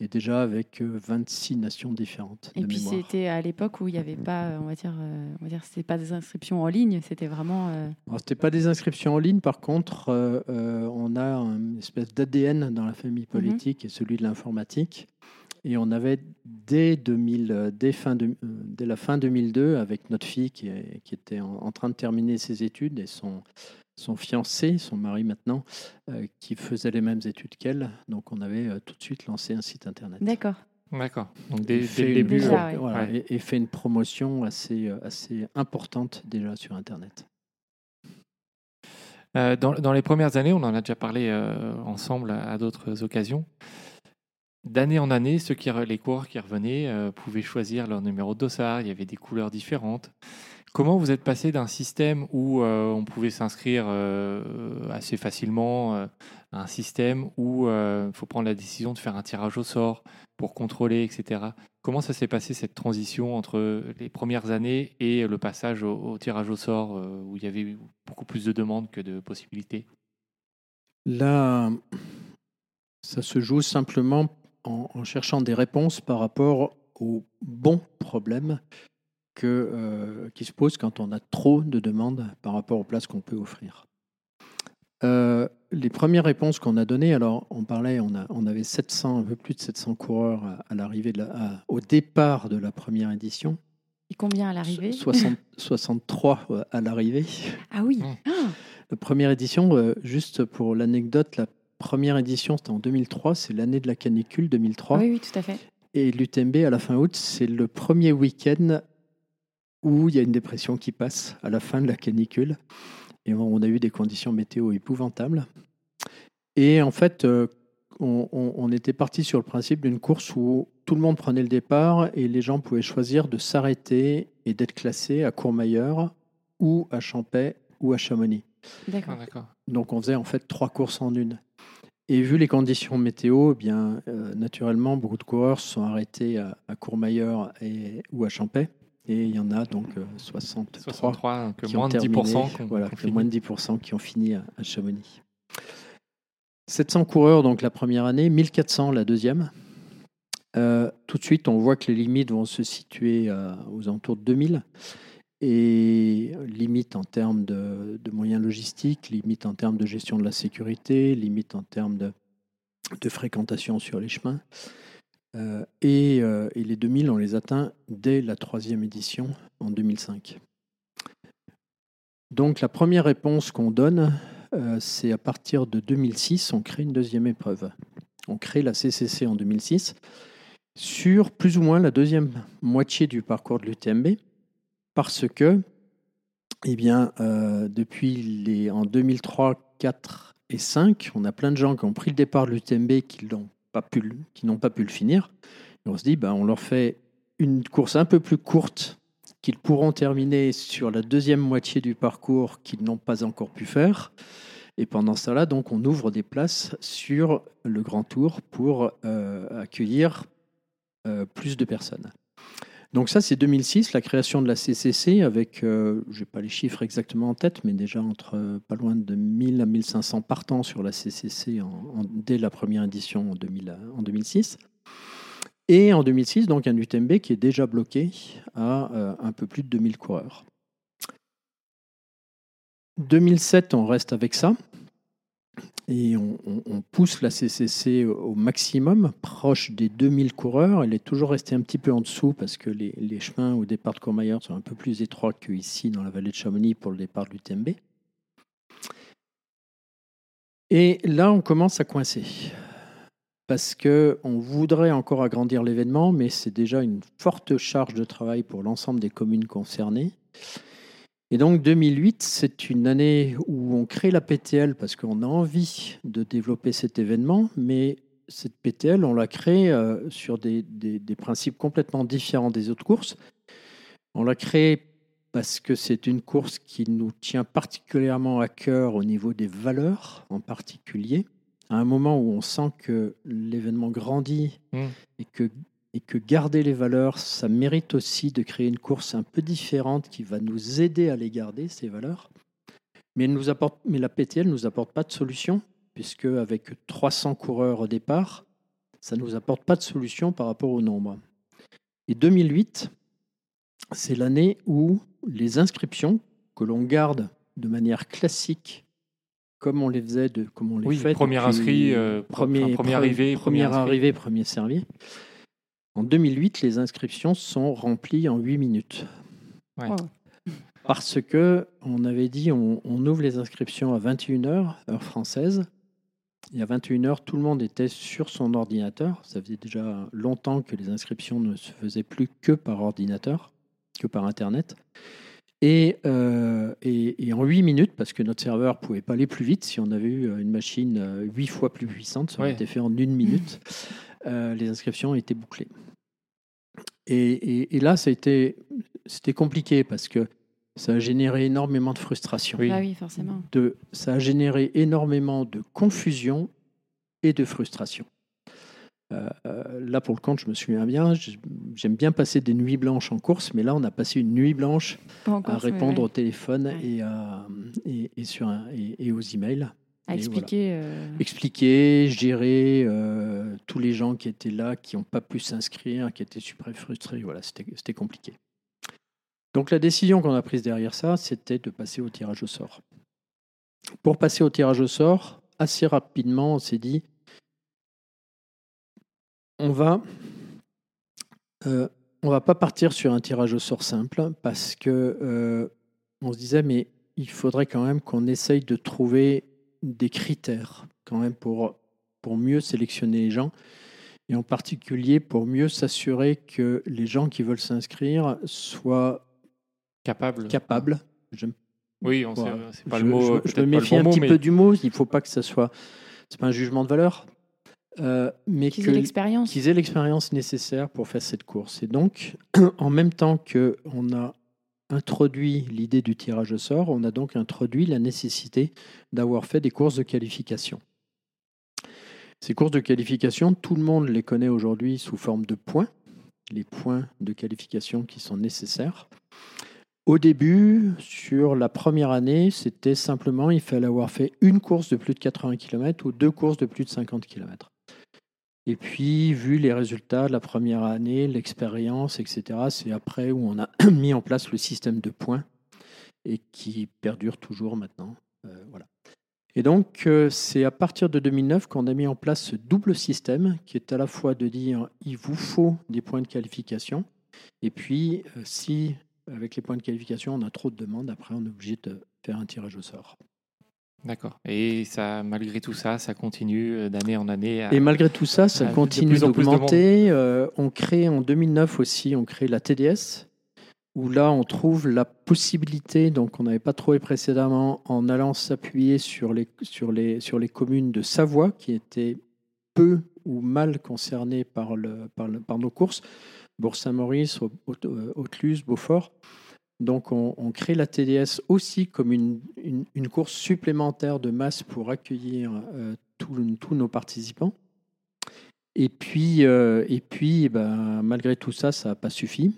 Et déjà avec euh, 26 nations différentes. Et de puis c'était à l'époque où il n'y avait pas, euh, on va dire, euh, on va dire, c'était pas des inscriptions en ligne, c'était vraiment. euh, Alors, C'était pas des inscriptions en ligne, par contre, euh, euh, on a une espèce d'ADN dans la famille politique et celui de l'informatique. Et on avait dès, 2000, euh, dès, fin de- euh, dès la fin 2002, avec notre fille qui, est- qui était en, en train de terminer ses études et son, son fiancé, son mari maintenant, euh, qui faisait les mêmes études qu'elle. Donc on avait euh, tout de suite lancé un site internet. D'accord. D'accord. Donc dès, le début. Déjà, euh, ouais. voilà, ouais. et, et fait une promotion assez, assez importante déjà sur Internet. Euh, dans, dans les premières années, on en a déjà parlé euh, ensemble à, à d'autres occasions. D'année en année, ceux qui, les coureurs qui revenaient euh, pouvaient choisir leur numéro de dossard. Il y avait des couleurs différentes. Comment vous êtes passé d'un système où euh, on pouvait s'inscrire euh, assez facilement à un système où il faut prendre la décision de faire un tirage au sort pour contrôler, etc. Comment ça s'est passé cette transition entre les premières années et le passage au, tirage au sort où il y avait beaucoup plus de demandes que de possibilités? Là, ça se joue simplement en, en cherchant des réponses par rapport aux bons problèmes que, euh, qui se posent quand on a trop de demandes par rapport aux places qu'on peut offrir. Euh, les premières réponses qu'on a données, alors on parlait, on, a, on avait 700, un peu plus de 700 coureurs à, à l'arrivée, de la- à- au départ de la première édition, Et combien à l'arrivée? 60 63 euh, à l'arrivée. Ah oui. Mmh. Ah, La première édition, juste pour l'anecdote, la première édition c'était en 2003, c'est l'année de la canicule 2003. oui, oui, tout à fait. Et l'UTMB à la fin août, c'est le premier week-end où il y a une dépression qui passe à la fin de la canicule. Et on a eu des conditions météo épouvantables. Et en fait, euh, on, on- on était parti sur le principe d'une course où tout le monde prenait le départ et les gens pouvaient choisir de s'arrêter et d'être classés à Courmayeur ou à Champais ou à Chamonix. D'accord. Ah, D'accord. Donc on faisait en fait trois courses en une. Et vu les conditions météo, eh bien euh, naturellement beaucoup de coureurs se sont arrêtés à, à Courmayeur et, ou à Champais. Et il y en a donc euh, 63, 63, donc qui moins ont de 10% terminé, qu'on voilà, que moins de 10% qui ont fini à, à Chamonix. 700 coureurs donc la première année, 1400 la deuxième. Euh, tout de suite, on voit que les limites vont se situer euh, aux alentours de 2000. Et limite en termes de, moyens logistiques, limite en termes de gestion de la sécurité, limite en termes de, fréquentation sur les chemins. Euh, et, euh, et les 2000, on les atteint dès la troisième édition en 2005. Donc la première réponse qu'on donne, euh, c'est à partir de 2006, on crée une deuxième épreuve. On crée la CCC en 2006 sur plus ou moins la deuxième moitié du parcours de l'UTMB parce que, eh bien, euh, depuis les, en 2003, 4 et 5, on a plein de gens qui ont pris le départ de l'UTMB qui n'ont pas, pu pas pu le finir. On se dit, ben, on leur fait une course un peu plus courte qu'ils pourront terminer sur la deuxième moitié du parcours qu'ils n'ont pas encore pu faire. Et pendant temps-là, donc, on ouvre des places sur le Grand Tour pour euh, accueillir euh, plus de personnes. Donc ça, c'est 2006, la création de la CCC avec, euh, je n'ai pas les chiffres exactement en tête, mais déjà entre euh, pas loin de 1000 à 1500 partants sur la CCC dès la première édition en, 2000, en 2006. Et en 2006, donc un UTMB qui est déjà bloqué à euh, un peu plus de 2000 coureurs. 2007, on reste avec ça. Et on, pousse la CCC au maximum, proche des 2000 coureurs. Elle est toujours restée un petit peu en dessous parce que les, chemins au départ de Courmayeur sont un peu plus étroits qu'ici dans la vallée de Chamonix pour le départ de l'UTMB. Et là, on commence à coincer. Parce que on voudrait encore agrandir l'événement, mais c'est déjà une forte charge de travail pour l'ensemble des communes concernées. Et donc 2008, c'est une année où on crée la PTL parce qu'on a envie de développer cet événement, mais cette PTL, on l'a créée euh, sur des, des- des principes complètement différents des autres courses. On l'a créée parce que c'est une course qui nous tient particulièrement à cœur au niveau des valeurs en particulier. À un moment où on sent que l'événement grandit Mm. et que et que garder les valeurs, ça mérite aussi de créer une course un peu différente qui va nous aider à les garder, ces valeurs. Mais, elle nous apporte, mais la PTL ne nous apporte pas de solution, puisque avec 300 coureurs au départ, ça ne nous apporte pas de solution par rapport au nombre. Et 2008, c'est l'année où les inscriptions que l'on garde de manière classique, comme on les faisait, de, comme on les Oui, fait premier inscrit, euh, premier, premier pre- arrivé, premier premier arrivé, premier servi. En 2008, les inscriptions sont remplies en 8 minutes. Ouais. Wow. Parce que on avait dit on, on ouvre les inscriptions à 21h, heure française. Et à 21h, tout le monde était sur son ordinateur. Ça faisait déjà longtemps que les inscriptions ne se faisaient plus que par ordinateur, que par Internet. Et, euh, et, et en 8 minutes, parce que notre serveur ne pouvait pas aller plus vite, si on avait eu une machine 8 fois plus puissante, ça aurait Ouais. été fait en une minute, euh, les inscriptions étaient bouclées. Et, et- et là, c'était compliqué parce que ça a généré énormément de frustration. Oui. Ah oui, forcément. De, ça a généré énormément de confusion et de frustration. Euh, euh, là, pour le compte, je me souviens bien, j'aime bien passer des nuits blanches en course, mais là, on a passé une nuit blanche à répondre ouais. au téléphone Ouais. et, à- et, et sur un- et- et aux emails. à expliquer. euh, Expliquer, gérer euh, tous les gens qui étaient là, qui n'ont pas pu s'inscrire, qui étaient super frustrés. Voilà, c'était c'était compliqué. Donc la décision qu'on a prise derrière ça, c'était de passer au tirage au sort. Pour passer au tirage au sort, assez rapidement, on s'est dit, on va, euh, on va pas partir sur un tirage au sort simple parce que euh, on se disait, mais il faudrait quand même qu'on essaye de trouver des critères quand même pour, pour mieux sélectionner les gens et en particulier pour mieux s'assurer que les gens qui veulent s'inscrire soient Capable. capables. J'aime Oui, on sait, Ouais. c'est pas je, le mot. je- je peut-être me pas le méfie bon un mot, petit mais peu du mot. Il ne faut pas que ça soit. C'est pas un jugement de valeur, euh, mais qu'ils aient l'expérience. qu'ils aient l'expérience nécessaire pour faire cette course. Et donc, en même temps que on a introduit l'idée du tirage au sort, on a donc introduit la nécessité d'avoir fait des courses de qualification. Ces courses de qualification, tout le monde les connaît aujourd'hui sous forme de points, les points de qualification qui sont nécessaires. Au début, sur la première année, c'était simplement, il fallait avoir fait une course de plus de 80 km ou deux courses de plus de 50 km. Et puis, vu les résultats de la première année, l'expérience, etc., c'est après où on a mis en place le système de points et qui perdure toujours maintenant. Euh, voilà. Et donc, euh, c'est à partir de 2009 qu'on a mis en place ce double système qui est à la fois de dire il vous faut des points de qualification, et puis euh, si avec les points de qualification on a trop de demandes, après on est obligé de faire un tirage au sort. D'accord. Et ça, malgré tout ça, ça continue euh, d'année en année. à- Et malgré tout ça, ça continue d'augmenter. Euh, on crée en 2009 aussi, on crée la TDS, où là on trouve la possibilité, donc on n'avait pas trouvé précédemment, en allant s'appuyer sur les, sur, les, sur les communes de Savoie, qui étaient peu ou mal concernées par, le, par, le- par nos courses, Bourg-Saint-Maurice, Haute- Haute- Haute-Luz, Beaufort. Donc on, on crée la TDS aussi comme une, une- une course supplémentaire de masse pour accueillir euh, tous- nos participants. Et puis, euh, et puis ben, malgré tout ça, ça n'a pas suffi.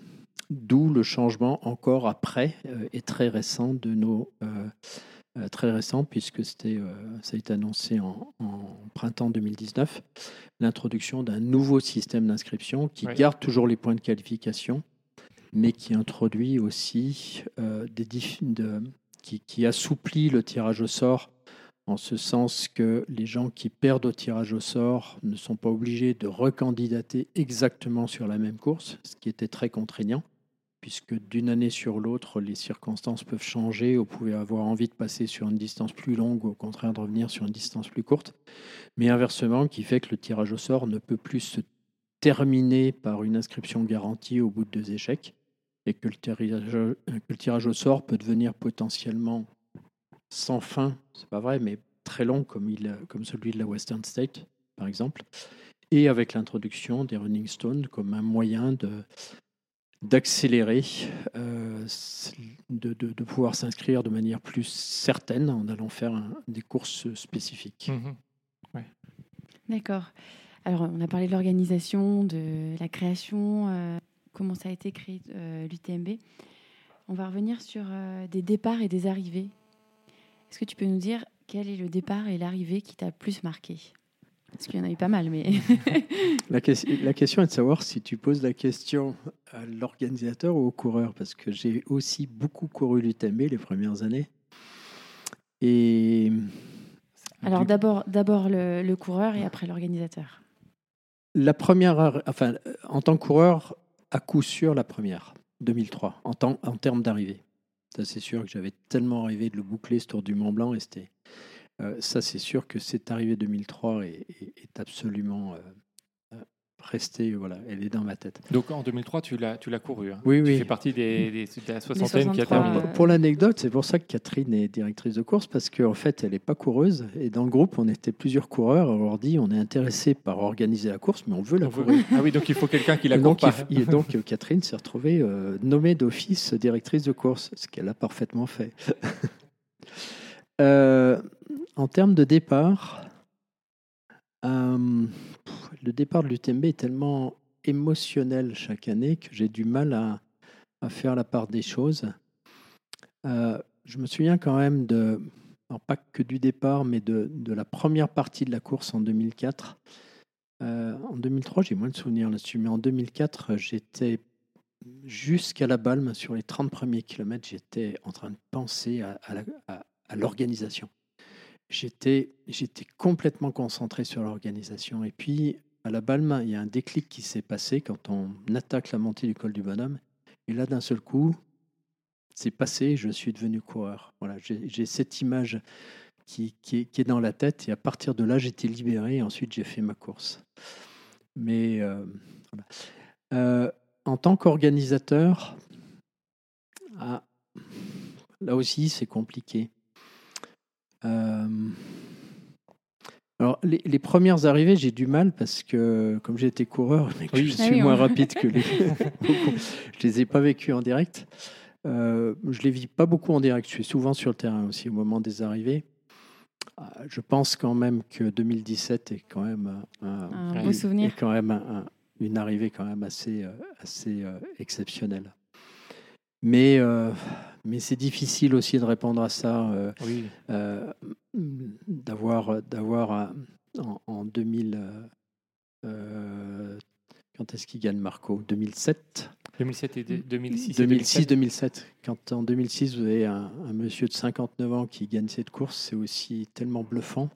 D'où le changement encore après euh, et très récent de nos très récent puisque c'était ça a été annoncé en, en printemps 2019 l'introduction d'un nouveau système d'inscription qui Oui. garde toujours les points de qualification mais qui introduit aussi euh, des qui, qui assouplit le tirage au sort en ce sens que les gens qui perdent au tirage au sort ne sont pas obligés de recandidater exactement sur la même course, ce qui était très contraignant, puisque d'une année sur l'autre, les circonstances peuvent changer. Vous pouvez avoir envie de passer sur une distance plus longue ou au contraire de revenir sur une distance plus courte. Mais inversement, qui fait que le tirage au sort ne peut plus se terminer par une inscription garantie au bout de deux échecs et que le tirage, que le tirage au sort peut devenir potentiellement sans fin, c'est pas vrai, mais très long comme, il, comme celui de la Western State, par exemple, et avec l'introduction des Running Stones comme un moyen de d'accélérer, euh, de, de, de, pouvoir s'inscrire de manière plus certaine en allant faire un, des courses spécifiques. Ouais. D'accord. Alors, on a parlé de l'organisation, de la création, euh, comment ça a été créé euh, l'UTMB. On va revenir sur euh, des départs et des arrivées. Est-ce que tu peux nous dire quel est le départ et l'arrivée qui t'a plus marqué? Parce qu'il y en a eu pas mal, mais... la, que- la question est de savoir si tu poses la question à l'organisateur ou au coureur, parce que j'ai aussi beaucoup couru l'UTMB les premières années. Et Alors d'abord, d'abord le, le coureur et après l'organisateur. la première, enfin, en tant que coureur, à coup sûr la première, 2003, en, temps, en termes d'arrivée. Ça, c'est sûr que j'avais tellement rêvé de le boucler, ce Tour du Mont Blanc, et euh, ça, c'est sûr que cette arrivée 2003 est, est- absolument euh, restée, voilà, elle est dans ma tête. Donc en 2003, tu l'as, tu l'as couru. hein. Oui, Tu oui. fais partie des, des- de la soixantaine qui a 63, terminé. Pour, pour l'anecdote, c'est pour ça que Catherine est directrice de course, parce qu'en fait, elle n'est pas coureuse. Et dans le groupe, on était plusieurs coureurs. On leur dit on est intéressé par organiser la course, mais on veut la On veut- courir. Ah oui, donc il faut quelqu'un qui la Et court donc, pas. il- il- donc, Catherine s'est retrouvée euh, nommée d'office directrice de course, ce qu'elle a parfaitement fait. Euh, en termes de départ, euh, le départ de l'UTMB est tellement émotionnel chaque année que j'ai du mal à, faire la part des choses. Euh, je me souviens quand même de, pas que du départ, mais de, la première partie de la course en 2004. Euh, en 2003, j'ai moins de souvenirs là-dessus, mais en 2004, j'étais jusqu'à la Balme, sur les 30 premiers kilomètres, j'étais en train de penser à l'organisation. J'étais, complètement concentré sur l'organisation. Et puis, à la Balme, il y a un déclic qui s'est passé quand on attaque la montée du col du Bonhomme. Et là, d'un seul coup, c'est passé, je suis devenu coureur. Voilà, j'ai, cette image qui, qui est, dans la tête. Et à partir de là, j'étais libéré. Ensuite, j'ai fait ma course. Mais euh. Euh, en tant qu'organisateur, ah, là aussi, c'est compliqué. Euh, alors, les, les premières arrivées, j'ai du mal parce que, comme j'ai été coureur, mais que Oui. je Ah suis oui, moins on- rapide que les. je les ai pas vécues en direct. Euh, je les vis pas beaucoup en direct. Je suis souvent sur le terrain aussi au moment des arrivées. Ah, Je pense quand même que 2017 est quand même un, beau est souvenir. quand même un- un- une arrivée quand même assez, euh, assez euh, exceptionnelle. Mais, euh, mais c'est difficile aussi de répondre à ça, euh, Oui. euh, d'avoir, d'avoir en, en 2000. euh, quand est-ce qu'il gagne Marco? 2007 2007 et de- 2006. et 2006, 2007. Quand en 2006, vous avez un, un monsieur de 59 ans qui gagne cette course, c'est aussi tellement bluffant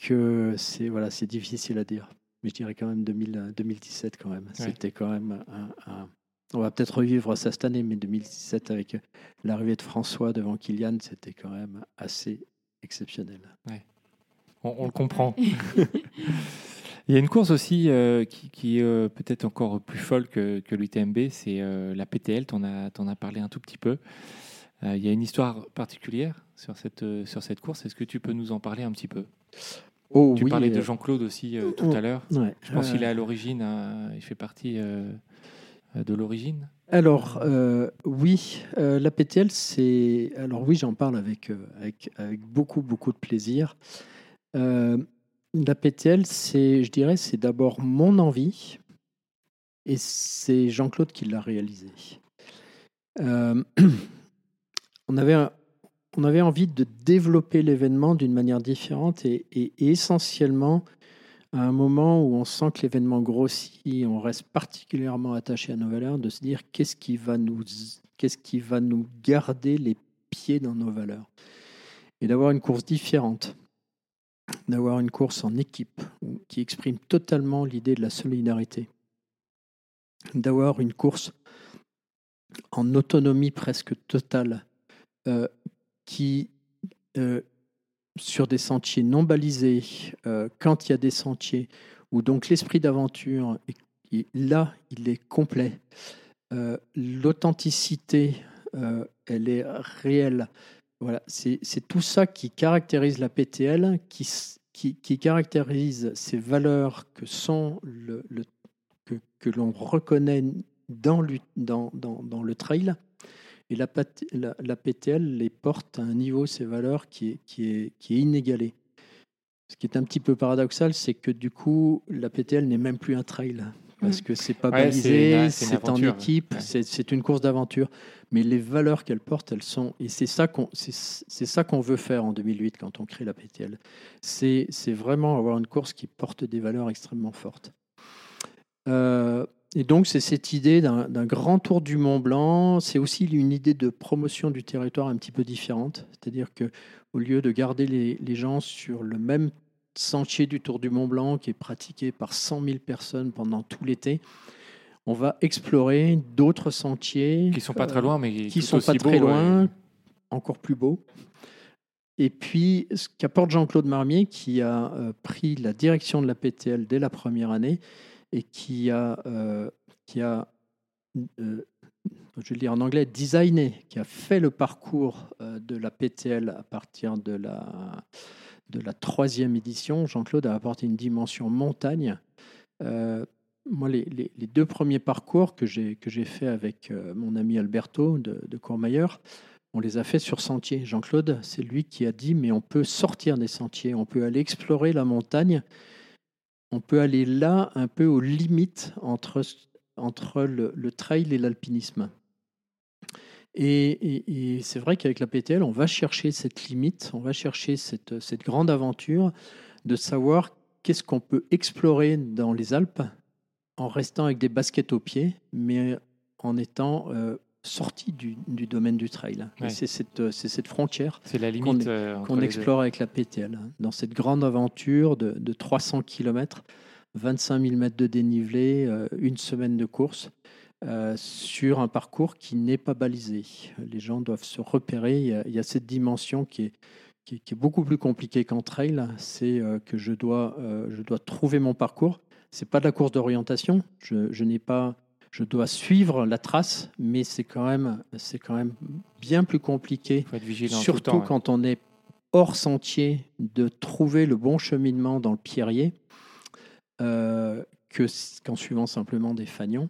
que c'est voilà, c'est difficile à dire. Mais je dirais quand même 2000, euh, 2017 quand même. C'était quand même un, un- On va peut-être revivre ça cette année, mais 2017 avec l'arrivée de François devant Kylian, c'était quand même assez exceptionnel. On, on le comprend. Il y a une course aussi euh, qui, qui est euh, peut-être encore plus folle que, que l'UTMB, c'est euh, la PTL. Tu en, as t'en as parlé un tout petit peu. Euh, il y a une histoire particulière sur cette, euh, sur cette course. Est-ce que tu peux nous en parler un petit peu? Oh Tu oui, parlais de euh, Jean-Claude aussi euh, tout oh, à l'heure. ouais, Je pense euh, qu'il est à l'origine, euh, il fait partie euh, de l'origine. Alors, euh, oui, euh, la PTL, c'est. Alors, oui, j'en parle avec, euh, avec, beaucoup, beaucoup de plaisir. Euh, la PTL, c'est, je dirais, c'est d'abord mon envie et c'est Jean-Claude qui l'a réalisé. Euh, on, avait, on avait envie de développer l'événement d'une manière différente et essentiellement à un moment où on sent que l'événement grossit, on reste particulièrement attaché à nos valeurs, de se dire qu'est-ce qui va nous, qu'est-ce qui va nous garder les pieds dans nos valeurs. et d'avoir une course différente, d'avoir une course en équipe qui exprime totalement l'idée de la solidarité, d'avoir une course en autonomie presque totale euh, qui, euh, sur des sentiers non balisés, euh, quand il y a des sentiers où donc l'esprit d'aventure, là, il est complet. L'authenticité, elle est réelle. Voilà, c'est tout ça qui caractérise la PTL, qui, qui, caractérise ces valeurs que sont le, que, que l'on reconnaît dans dans, dans, dans le trail. Et la, la, la, PTL les porte à un niveau, ces valeurs, qui est, qui est, qui est inégalé. Ce qui est un petit peu paradoxal, c'est que du coup, la PTL n'est même plus un trail. Parce mm. que c'est pas balisé, c'est en équipe, c'est une course d'aventure. Mais les valeurs qu'elle porte, elles sont. Et c'est ça qu'on qu'on veut faire en 2008 quand on crée la PTL. C'est vraiment avoir une course qui porte des valeurs extrêmement fortes. Euh, et donc, c'est cette idée d'un grand tour du Mont Blanc. C'est aussi une idée de promotion du territoire un petit peu différente. C'est-à-dire que au lieu de garder les, les, gens sur le même sentier du Tour du Mont Blanc qui est pratiqué par 100 000 personnes pendant tout l'été, on va explorer d'autres sentiers. Qui sont pas très loin, mais qui sont pas très loin, encore plus beaux. Et puis, ce qu'apporte Jean-Claude Marmier, qui a euh, pris la direction de la PTL dès la première année, et qui a, euh, qui a euh, je vais le dire en anglais, designé, qui a fait le parcours euh, de la PTL à partir de la, de la troisième édition. Jean-Claude a apporté une dimension montagne. moi, les, les, deux premiers parcours que j'ai, que fait avec mon ami Alberto de, de Courmayeur, on les a fait sur sentier. Jean-Claude, c'est lui qui a dit, mais on peut sortir des sentiers, on peut aller explorer la montagne on peut aller là un peu aux limites entre, entre le, trail et l'alpinisme. Et, c'est vrai qu'avec la PTL, on va chercher cette limite, on va chercher cette, cette grande aventure de savoir qu'est-ce qu'on peut explorer dans les Alpes en restant avec des baskets aux pieds, mais en étant euh, sorti du, domaine du trail. C'est cette, cette, frontière qu'on euh, explore avec la PTL. Hein. Dans cette grande aventure de, de 300 km, 25 000 mètres de dénivelé, euh, une semaine de course. Euh, sur un parcours qui n'est pas balisé. Les gens doivent se repérer. Il y a, cette dimension qui est, qui, est beaucoup plus compliquée qu'en trail. C'est que je dois, je dois trouver mon parcours. C'est pas de la course d'orientation. Je, je n'ai pas je dois suivre la trace, mais c'est quand même, c'est quand même bien plus compliqué, surtout quand on est hors sentier, de trouver le bon cheminement dans le pierrier euh, que qu'en suivant simplement des fanions.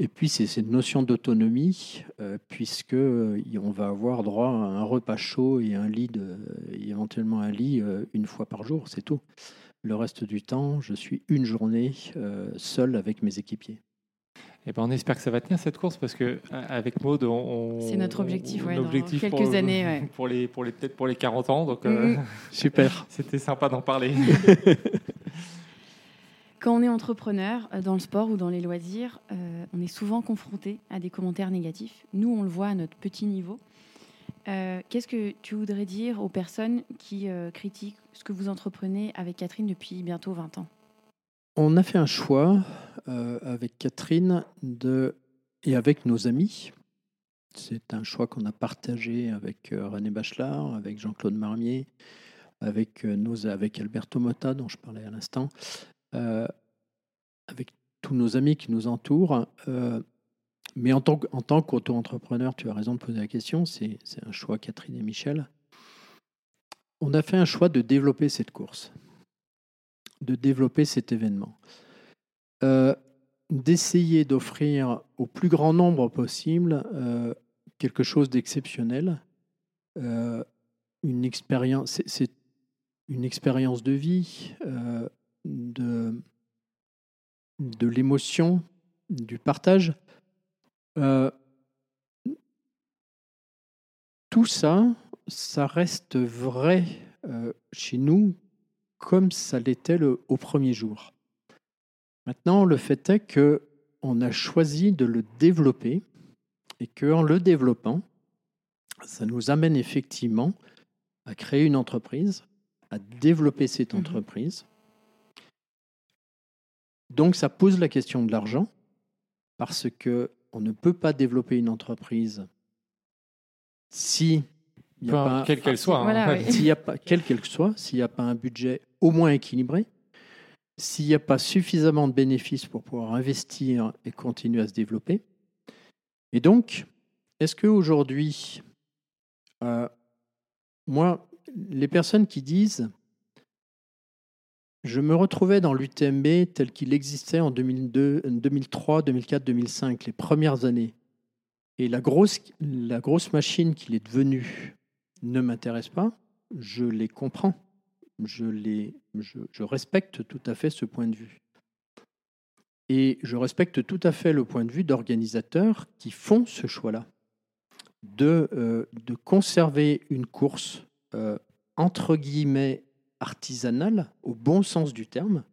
Et puis c'est cette notion d'autonomie, euh, puisque euh, on va avoir droit à un repas chaud et un lit, de, éventuellement un lit une fois par jour, c'est tout. Le reste du temps, je suis une journée seul avec mes équipiers. Eh ben, on espère que ça va tenir cette course parce que euh, avec Maud, on, c'est notre objectif, ouais, objectif dans quelques années, ouais. pour les pour les peut-être pour les 40 ans. Donc euh, mm-hmm. super, c'était sympa d'en parler. Quand on est entrepreneur euh, dans le sport ou dans les loisirs, on est souvent confronté à des commentaires négatifs. Nous, on le voit à notre petit niveau. Qu'est-ce que tu voudrais dire aux personnes qui critiquent ce que vous entreprenez avec Catherine depuis bientôt 20 ans? On a fait un choix euh, avec Catherine et avec nos amis. C'est un choix qu'on a partagé avec euh, René Bachelard, avec Jean-Claude Marmier, avec, euh, avec Alberto Motta, dont je parlais à l'instant, avec tous nos amis qui nous entourent. mais en tant qu'auto-entrepreneur, tu as raison de poser la question, c'est un choix Catherine et Michel. On a fait un choix de développer cette course de développer cet événement. Euh, d'essayer d'offrir au plus grand nombre possible euh, quelque chose d'exceptionnel, euh, une expérience, une expérience de vie, de l'émotion, du partage. tout ça, ça reste vrai chez nous comme ça l'était au premier jour. Maintenant, le fait est que on a choisi de le développer et qu'en le développant, ça nous amène effectivement à créer une entreprise, à développer cette Mhm. entreprise. Donc ça pose la question de l'argent, parce que on ne peut pas développer une entreprise si il y a Peu- pas un- quelle qu'elle soit. s'il y a pas, quel qu'elle soit, s'il n'y a pas un budget au moins équilibré, s'il n'y a pas suffisamment de bénéfices pour pouvoir investir et continuer à se développer. Et donc, est-ce qu'aujourd'hui, euh, moi, les personnes qui disent je me retrouvais dans l'UTMB tel qu'il existait en 2002, 2003, 2004, 2005, les premières années, et la grosse, la grosse machine qu'il est devenu ne m'intéresse pas, je les comprends. Je, les, je, respecte tout à fait ce point de vue. Et je respecte tout à fait le point de vue d'organisateurs qui font ce choix-là, de, euh, de conserver une course euh, entre guillemets artisanale, au bon sens du terme,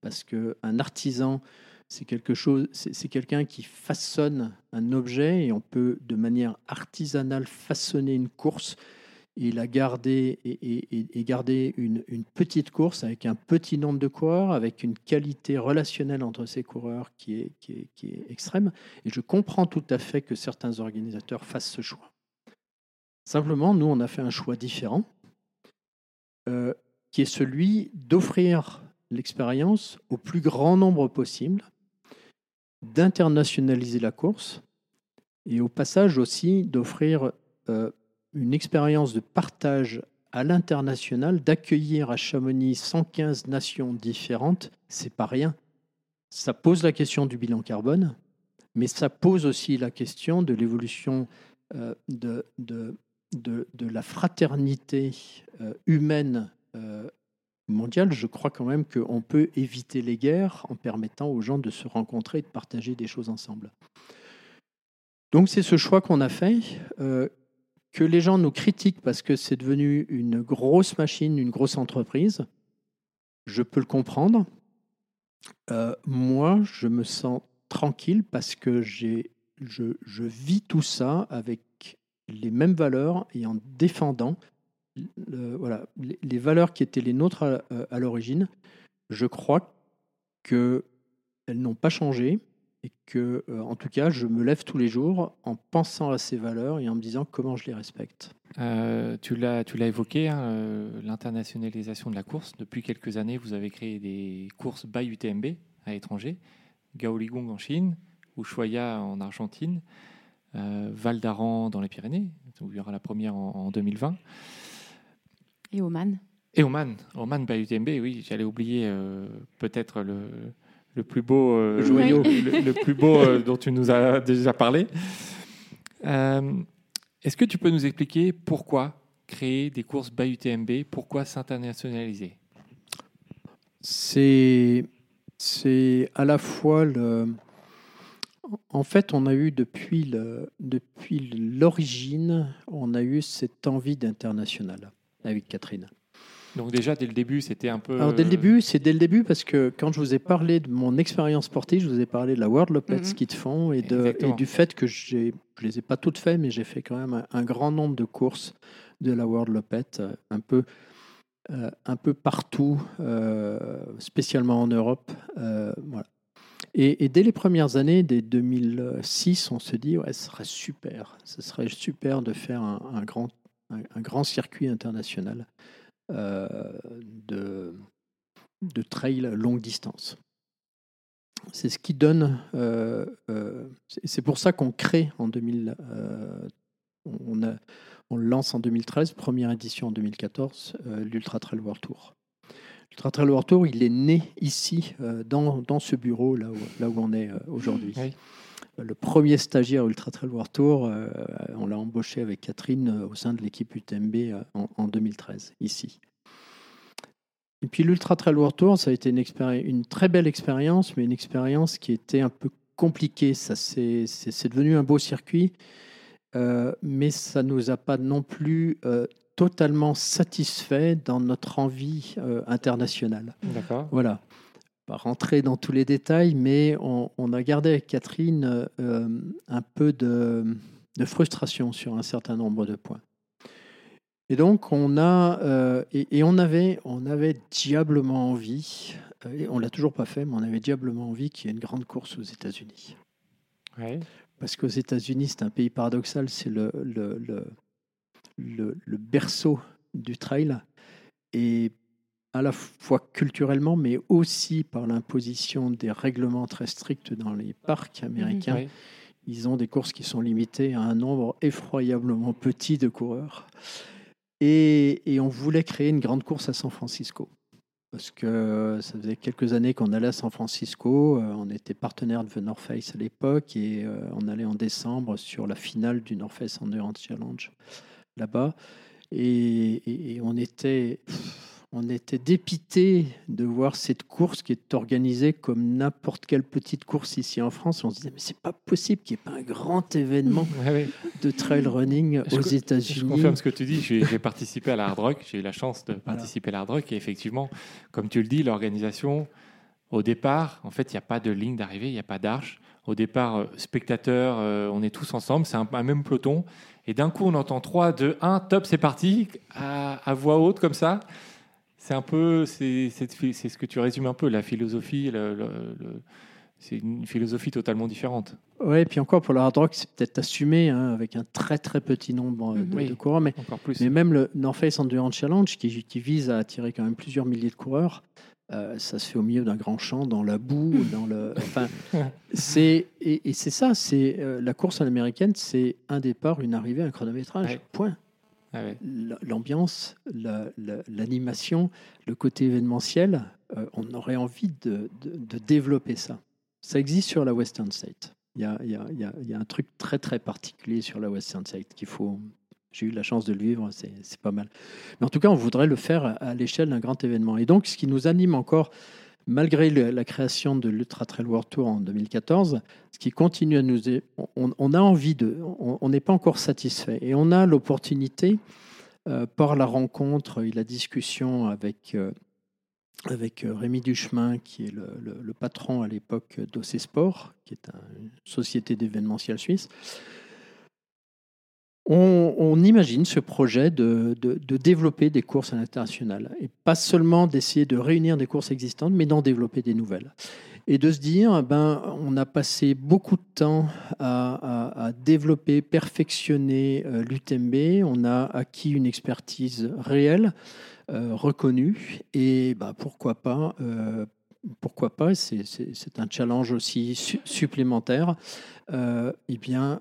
parce qu'un artisan, c'est quelque chose, c'est quelqu'un qui façonne un objet et on peut de manière artisanale façonner une course et la garder et, une, une petite course avec un petit nombre de coureurs, avec une qualité relationnelle entre ces coureurs qui est, qui est, qui est extrême. Et je comprends tout à fait que certains organisateurs fassent ce choix. Simplement, nous, on a fait un choix différent, euh, qui est celui d'offrir l'expérience au plus grand nombre possible, d'internationaliser la course et au passage aussi d'offrir euh, une expérience de partage à l'international, d'accueillir à Chamonix 115 nations différentes, c'est pas rien. Ça pose la question du bilan carbone, mais ça pose aussi la question de l'évolution euh, de, la fraternité euh, humaine euh, mondiale. Je crois quand même qu'on peut éviter les guerres en permettant aux gens de se rencontrer et de partager des choses ensemble. Donc c'est ce choix qu'on a fait. Euh, que les gens nous critiquent parce que c'est devenu une grosse machine, une grosse entreprise, je peux le comprendre. Euh, moi, je me sens tranquille parce que je, vis tout ça avec les mêmes valeurs et en défendant les, valeurs qui étaient les nôtres à, à l'origine. Je crois qu'elles n'ont pas changé et que, euh, en tout cas, je me lève tous les jours en pensant à ces valeurs et en me disant comment je les respecte. Euh, tu l'as tu l'as évoqué, hein, euh, l'internationalisation de la course. Depuis quelques années, vous avez créé des courses by UTMB à l'étranger. Gaoligong en Chine, Ushuaia en Argentine, euh, Val d'Aran dans les Pyrénées, où il y aura la première en, en 2020. Et Oman. Et Oman, Oman by UTMB, oui, j'allais oublier euh, peut-être le, le plus beau, euh, joyau. le, le plus beau euh, dont tu nous as déjà parlé. Euh, Est-ce que tu peux nous expliquer pourquoi créer des courses by UTMB, pourquoi s'internationaliser? C'est, c'est à la fois le. En fait, on a eu depuis, le, depuis l'origine, on a eu cette envie d'international avec Catherine. Donc déjà dès le début, c'était un peu. Alors dès le début, c'est dès le début parce que quand je vous ai parlé de mon expérience sportive, je vous ai parlé de la World Lopez. Ski de fond et, de, et Exactement. du fait que j'ai, je les ai pas toutes faites, mais j'ai fait quand même un, un grand nombre de courses de la World Lopez, euh, un peu, euh, un peu partout, euh, spécialement en Europe. euh, voilà. Et, et dès les premières années, dès 2006, on se dit ouais, ce serait super, ce serait super de faire un, un grand, un, un grand circuit international euh, de, de trail longue distance. C'est ce qui donne. euh, euh, c'est- pour ça qu'on crée en 2000. euh, on, a- on lance en 2013, première édition en 2014, euh, l'Ultra Trail World Tour. L'Ultra Trail World Tour, il est né ici, euh, dans, dans ce bureau, là où, là où on est euh, aujourd'hui. Oui. Le premier stagiaire Ultra Trail World Tour, euh, on l'a embauché avec Catherine euh, au sein de l'équipe UTMB euh, en, en 2013, ici. Et puis l'Ultra Trail World Tour, ça a été une, très belle expérience, mais une expérience qui était un peu compliquée. Ça, c'est, devenu un beau circuit, euh, mais ça ne nous a pas non plus euh, totalement satisfait dans notre envie internationale. D'accord. Voilà. Pas rentrer dans tous les détails, mais on, on a gardé avec Catherine euh, un peu de, de frustration sur un certain nombre de points. Et donc, on a, euh, et, et on avait, on avait diablement envie, euh, et on l'a toujours pas fait, mais on avait diablement envie qu'il y ait une grande course aux États-Unis. Ouais. Parce qu'aux États-Unis, c'est un pays paradoxal, c'est le, le, le, le- le berceau du trail. Et à la fois culturellement, mais aussi par l'imposition des règlements très stricts dans les parcs américains, ils ont des courses qui sont limitées à un nombre effroyablement petit de coureurs. Et, et on voulait créer une grande course à San Francisco. Parce que ça faisait quelques années qu'on allait à San Francisco. euh, On était partenaire de The North Face à l'époque et euh, on allait en décembre sur la finale du North Face Endurance Challenge là-bas. Et, et- et on était, pff, on était dépité de voir cette course qui est organisée comme n'importe quelle petite course ici en France. On se disait, mais c'est pas possible qu'il n'y ait pas un grand événement Ouais, de trail running aux co- Je États-Unis. confirme ce que tu dis. J'ai participé à la Hard Rock. J'ai eu la chance de participer à la Hard Rock. Et effectivement, comme tu le dis, l'organisation, au départ, en fait, il n'y a pas de ligne d'arrivée, il n'y a pas d'arche. Au départ, euh, spectateurs, euh, on est tous ensemble, c'est un, un même peloton. Et d'un coup, on entend 3, 2, 1, top, c'est parti, à, à voix haute comme ça. C'est un peu, c'est ce que tu résumes un peu, la philosophie. le- le- le- c'est une philosophie totalement différente. Ouais, puis encore pour le hard rock, c'est peut-être assumé hein, avec un très très petit nombre euh, de. Oui. de coureurs, mais, Encore plus. mais même le North Face Endurance Challenge qui, qui vise à attirer quand même plusieurs milliers de coureurs, euh, ça se fait au milieu d'un grand champ, dans la boue, dans le. Enfin, c'est et, et c'est ça, c'est euh, la course à l'américaine, c'est un départ, une arrivée, un chronométrage. Ouais. Point. Ah L'ambiance, la- la- l'animation, le côté événementiel, euh, on aurait envie de, de- développer ça. Ça existe sur la Western State. Il y a, y a- y a- un truc très très particulier sur la Western State qu'il faut. J'ai eu la chance de le vivre, c'est pas mal. Mais en tout cas, on voudrait le faire à l'échelle d'un grand événement. Et donc, ce qui nous anime encore, malgré la création de l'Ultra Trail World Tour en 2014, ce qui continue à nous. On, on a envie de. On n'est pas encore satisfait. Et on a l'opportunité, euh, par la rencontre et la discussion avec, euh, avec euh, Rémi Duchemin, qui est le, patron à l'époque d'OC Sport, qui est un- une société d'événementiel suisse. On, imagine ce projet de, de- développer des courses à l'international et pas seulement d'essayer de réunir des courses existantes, mais d'en développer des nouvelles. Et de se dire, ben, on a passé beaucoup de temps à, développer, perfectionner euh, l'UTMB, on a acquis une expertise réelle, euh, reconnue, et ben, pourquoi pas, euh, pourquoi pas, c'est- un challenge aussi su- supplémentaire, eh bien,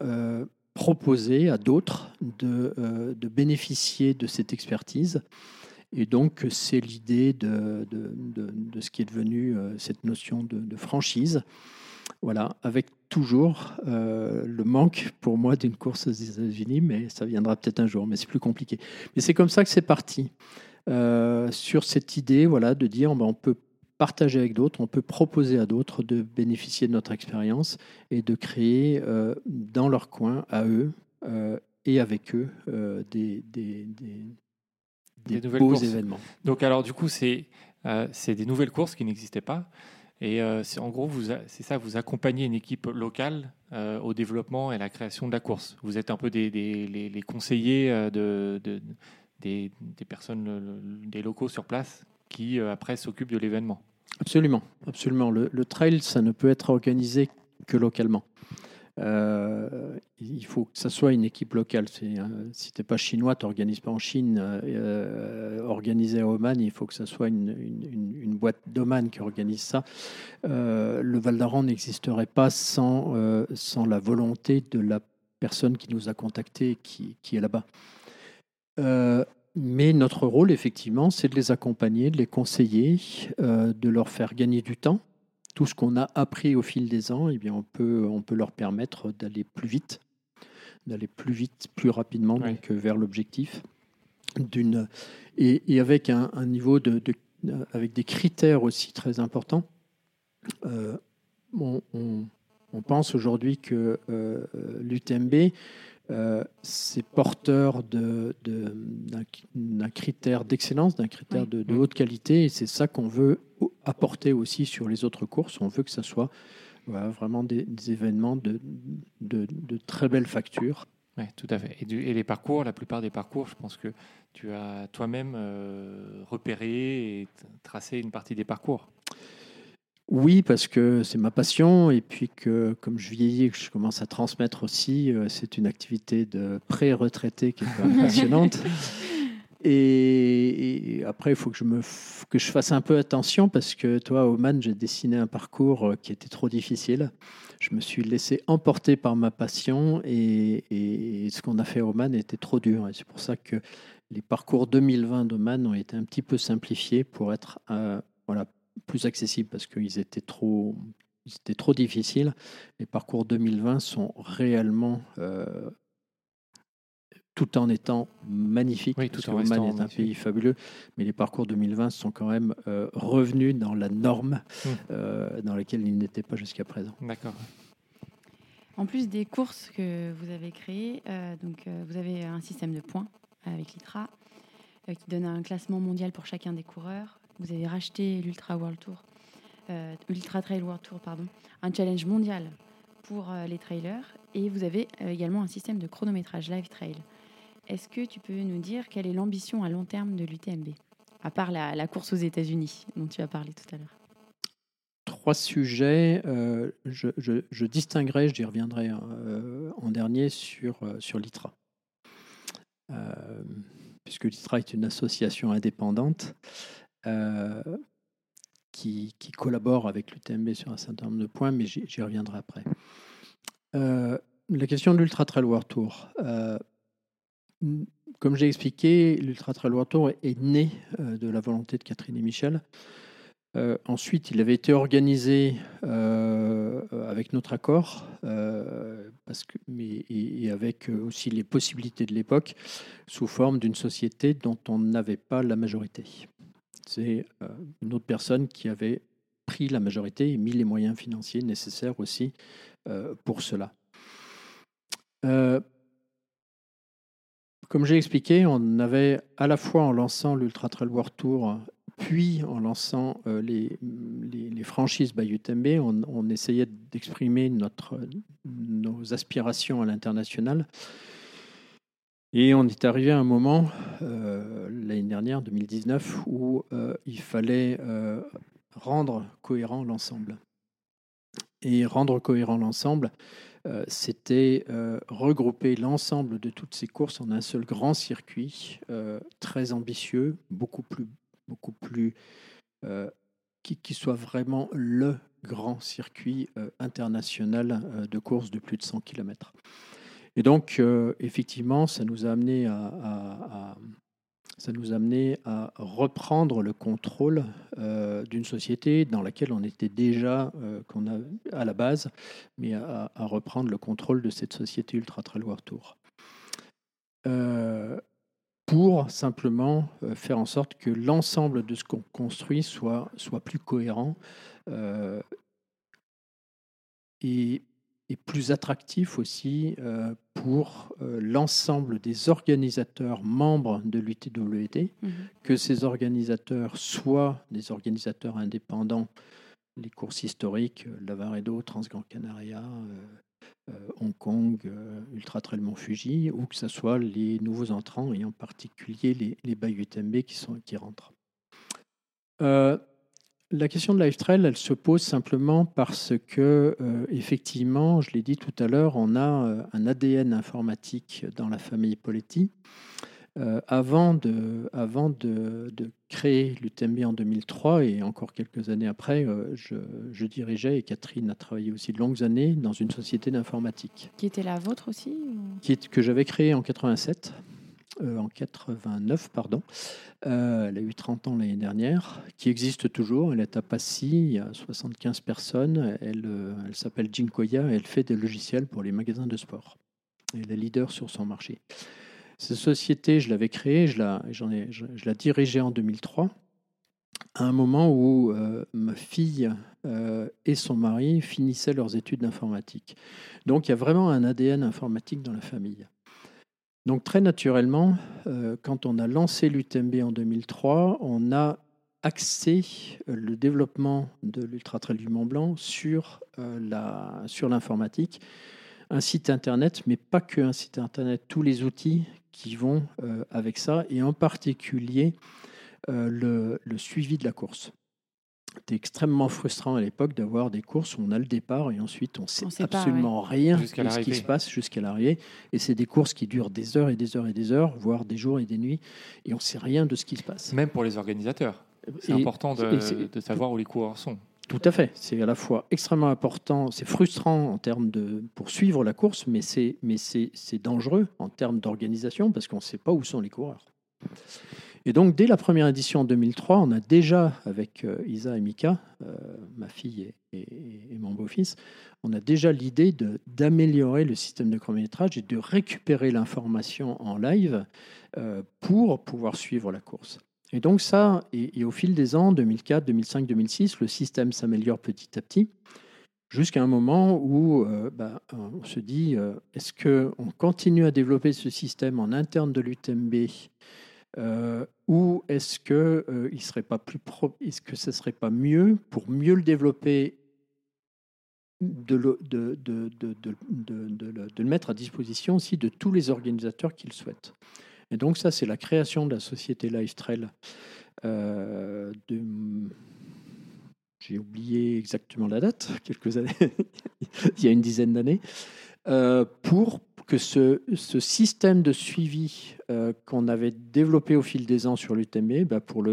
proposer à d'autres de, euh, de bénéficier de cette expertise. Et donc, c'est l'idée de, de, de- ce qui est devenu euh, cette notion de, franchise. Voilà, avec toujours euh, le manque pour moi d'une course aux États-Unis, mais ça viendra peut-être un jour, mais c'est plus compliqué. Mais c'est comme ça que c'est parti. Sur cette idée voilà, de dire ben, on peut partager avec d'autres, on peut proposer à d'autres de bénéficier de notre expérience et de créer euh, dans leur coin, à eux euh, et avec eux, euh, des, des, des, Des des nouvelles beaux courses. événements. Donc alors du coup c'est des nouvelles courses qui n'existaient pas et en gros c'est ça vous accompagnez une équipe locale au développement et à la création de la course. Vous êtes un peu des, les, les conseillers de, de- des, des personnes des locaux sur place qui euh, après s'occupent de l'événement. Absolument, absolument. Le, trail, ça ne peut être organisé que localement. Euh, il faut que ça soit une équipe locale. Euh, si tu n'es pas chinois, tu n'organises pas en Chine. Euh, organisé à Oman, il faut que ça soit une, boîte d'Oman qui organise ça. Le Val d'Aran n'existerait pas sans, la volonté de la personne qui nous a contactés qui, qui est là-bas. Mais notre rôle, effectivement, c'est de les accompagner, de les conseiller, euh, de leur faire gagner du temps. Tout ce qu'on a appris au fil des ans, eh bien, on, peut, on peut leur permettre d'aller plus vite, d'aller plus vite, plus rapidement Oui. donc, euh, vers l'objectif. D'une, et, et avec un, un niveau de, de- euh, avec des critères aussi très importants. Euh, on, on- on pense aujourd'hui que euh, l'UTMB euh, c'est porteur de- de- d'un critère d'excellence, d'un critère de, de haute qualité, et c'est ça qu'on veut apporter aussi sur les autres courses. On veut que ça soit voilà, vraiment des, des événements de, très belle facture. Oui, tout à fait. Et, du- et les parcours, la plupart des parcours, je pense que tu as toi-même euh, repéré et tracé une partie des parcours. Oui, parce que c'est ma passion et puis que comme je vieillis que je commence à transmettre aussi, euh, c'est une activité de pré-retraité qui est passionnante. Et, et après, il faut que je, me, que je fasse un peu attention parce que toi, Oman, j'ai dessiné un parcours euh, qui était trop difficile. Je me suis laissé emporter par ma passion et, et ce qu'on a fait à Oman était trop dur. Et c'est pour ça que les parcours 2020 d'Oman ont été un petit peu simplifiés pour être euh, voilà, plus accessibles parce qu'ils étaient trop, ils étaient trop difficiles. Les parcours 2020 sont réellement, euh, tout en étant magnifiques, Oui, parce tout que en Oman restant est un pays fabuleux, mais les parcours 2020 sont quand même euh, revenus dans la norme Mm. euh, dans laquelle ils n'étaient pas jusqu'à présent. D'accord. En plus des courses que vous avez créées, euh, donc, euh, vous avez un système de points avec l'ITRA euh, qui donne un classement mondial pour chacun des coureurs. Vous avez racheté l'Ultra World Tour, euh, Ultra Trail World Tour, pardon, un challenge mondial pour euh, les trailers. Et vous avez euh, également un système de chronométrage live trail. Est-ce que tu peux nous dire quelle est l'ambition à long terme de l'UTMB À part la, course aux États-Unis dont tu as parlé tout à l'heure? Trois sujets. je, je- je distinguerai, j'y reviendrai euh, en dernier, sur, sur l'ITRA. Puisque l'ITRA est une association indépendante euh, qui, qui collabore avec l'UTMB sur un certain nombre de points, mais j'y reviendrai après. Euh, la question de l'Ultra Trail World Tour. Euh, comme j'ai expliqué, l'Ultra Trail World Tour est, né de la volonté de Catherine et Michel. Ensuite, il avait été organisé avec notre accord, mais, et, avec aussi les possibilités de l'époque, sous forme d'une société dont on n'avait pas la majorité. C'est euh, une autre personne qui avait pris la majorité et mis les moyens financiers nécessaires aussi euh, pour cela. Euh, comme j'ai expliqué, on avait à la fois en lançant l'Ultra Trail World Tour puis en lançant les, franchises by UTMB, on, essayait d'exprimer nos aspirations à l'international. Et on est arrivé à un moment, euh, l'année dernière, 2019, où euh, il fallait euh, rendre cohérent l'ensemble. Et rendre cohérent l'ensemble, c'était regrouper l'ensemble de toutes ces courses en un seul grand circuit, très ambitieux, beaucoup plus beaucoup plus qui, qui, soit vraiment le grand circuit international de course de plus de 100 km. Et donc, euh, effectivement, ça nous a amené à, ça nous a amené à reprendre le contrôle euh, d'une société dans laquelle on était déjà euh, qu'on a à la base, mais à, reprendre le contrôle de cette société Ultra Trail World Tour. Pour simplement faire en sorte que l'ensemble de ce qu'on construit soit, soit plus cohérent et, et, plus attractif aussi euh, pour l'ensemble des organisateurs membres de l'UTWT, mmh. que ces organisateurs soient des organisateurs indépendants, les courses historiques, Lavaredo, Transgran Canaria, euh, Hong Kong, euh, Ultra Trail Mont Fuji, ou que ce soit les nouveaux entrants, et en particulier les, les Bay UTMB qui, sont, qui rentrent. Euh, la question de Live Trail, elle se pose simplement parce que, euh, effectivement, je l'ai dit tout à l'heure, on a euh, un ADN informatique dans la famille Poletti. Euh, avant de, avant de, de créer l'UTMB en 2003 et encore quelques années après, euh, je, je, dirigeais et Catherine a travaillé aussi de longues années dans une société d'informatique. Qui était la vôtre aussi ou... qui est, Que j'avais créée en 87, euh, en 89, pardon. Euh, elle a eu 30 ans l'année dernière, qui existe toujours. Elle est à Passy, il y a 75 personnes. Elle, euh, elle s'appelle Jinkoya et elle fait des logiciels pour les magasins de sport. Elle est leader sur son marché. Cette société, je l'avais créée, je la, ai, je, la dirigeais en 2003, à un moment où ma fille et son mari finissaient leurs études d'informatique. Donc il y a vraiment un ADN informatique dans la famille. Donc très naturellement, euh, quand on a lancé l'UTMB en 2003, on a axé euh, le développement de l'Ultra Trail du Mont Blanc sur euh, l'informatique un site internet, mais pas que un site internet, tous les outils qui vont avec ça, et en particulier le suivi de la course. C'était extrêmement frustrant à l'époque d'avoir des courses où on a le départ et ensuite on sait On sait pas, absolument rien de Jusqu'à ce qui se passe jusqu'à l'arrivée. Et c'est des courses qui durent des heures et des heures et des heures, voire des jours et des nuits, et on sait rien de ce qui se passe. Même pour les organisateurs. C'est important de, de savoir où les coureurs sont. Tout à fait. C'est à la fois extrêmement important, c'est frustrant en termes de pour suivre la course, mais c'est mais c'est c'est dangereux en termes d'organisation parce qu'on ne sait pas où sont les coureurs. Et donc dès la première édition en 2003, on a déjà avec euh, Isa et Mika, euh, ma fille et, mon beau-fils, on a déjà l'idée d'améliorer le système de chronométrage et de récupérer l'information en live euh, pour pouvoir suivre la course. Et donc ça, et, au fil des ans, 2004, 2005, 2006, le système s'améliore petit à petit, jusqu'à un moment où bah, on se dit, est-ce qu'on continue à développer ce système en interne de l'UTMB euh, ou est-ce que euh, il serait pas plus est-ce que ce serait pas mieux pour mieux le développer de le, mettre à disposition aussi de tous les organisateurs qui le souhaitent. Et donc ça, c'est la création de la société Life Trail. euh, j'ai oublié exactement la date, quelques années, il y a une dizaine d'années, euh, pour que ce, système de suivi euh, qu'on avait développé au fil des ans sur l'UTMB, bah, pour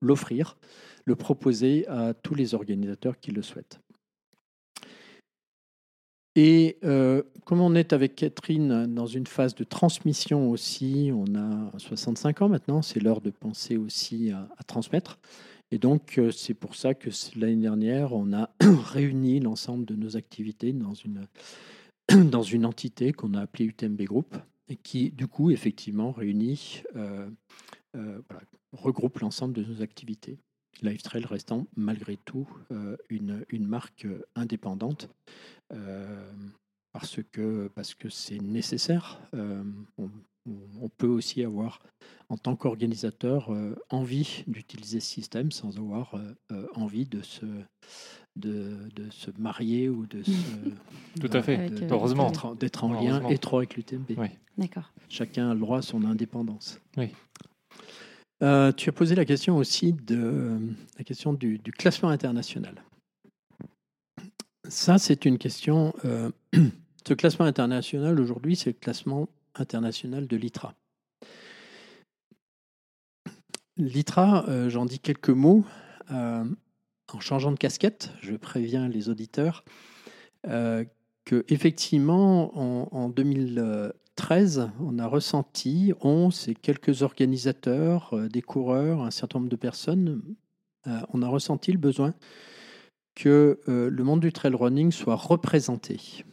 l'offrir, le proposer à tous les organisateurs qui le souhaitent. Et euh, comme on est avec Catherine dans une phase de transmission aussi, on a 65 ans maintenant, c'est l'heure de penser aussi à, transmettre. Et donc, euh, c'est pour ça que l'année dernière, on a réuni l'ensemble de nos activités dans une, dans une entité qu'on a appelée UTMB Group, et qui, du coup, effectivement, réunit, euh, euh, regroupe l'ensemble de nos activités. LiveTrail restant malgré tout euh, une, marque indépendante parce que parce que c'est nécessaire. On, peut aussi avoir, en tant qu'organisateur, envie d'utiliser ce système sans avoir envie de se, de, de se marier ou de se. Tout à fait. Avec, euh, Heureusement. D'être en- d'être en lien étroit avec l'UTMB. Oui. D'accord. Chacun a le droit à son indépendance. Oui. Euh, tu as posé la question aussi de la question du, du classement international. Ça, c'est une question. euh, ce classement international aujourd'hui, c'est le classement international de l'ITRA. L'ITRA, euh, j'en dis quelques mots euh, en changeant de casquette. Je préviens les auditeurs euh, que effectivement, en, en 2013, on a ressenti, on, c'est quelques organisateurs, euh, des coureurs, un certain nombre de personnes, euh, on a ressenti le besoin que euh, le monde du trail running soit représenté.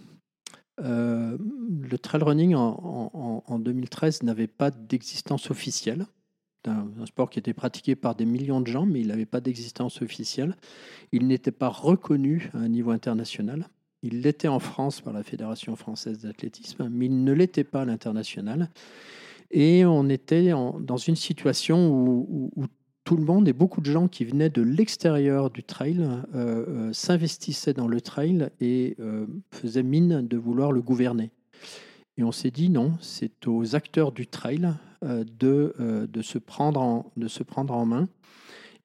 Le trail running en 2013 n'avait pas d'existence officielle. Un, sport qui était pratiqué par des millions de gens, mais il n'avait pas d'existence officielle. Il n'était pas reconnu à un niveau international. Il l'était en France par la Fédération française d'athlétisme, mais il ne l'était pas à l'international. Et on était dans une situation où tout le monde et beaucoup de gens qui venaient de l'extérieur du trail euh, euh, s'investissaient dans le trail et euh, faisaient mine de vouloir le gouverner. Et on s'est dit non, c'est aux acteurs du trail euh, de, euh, de, se prendre en, de se prendre en main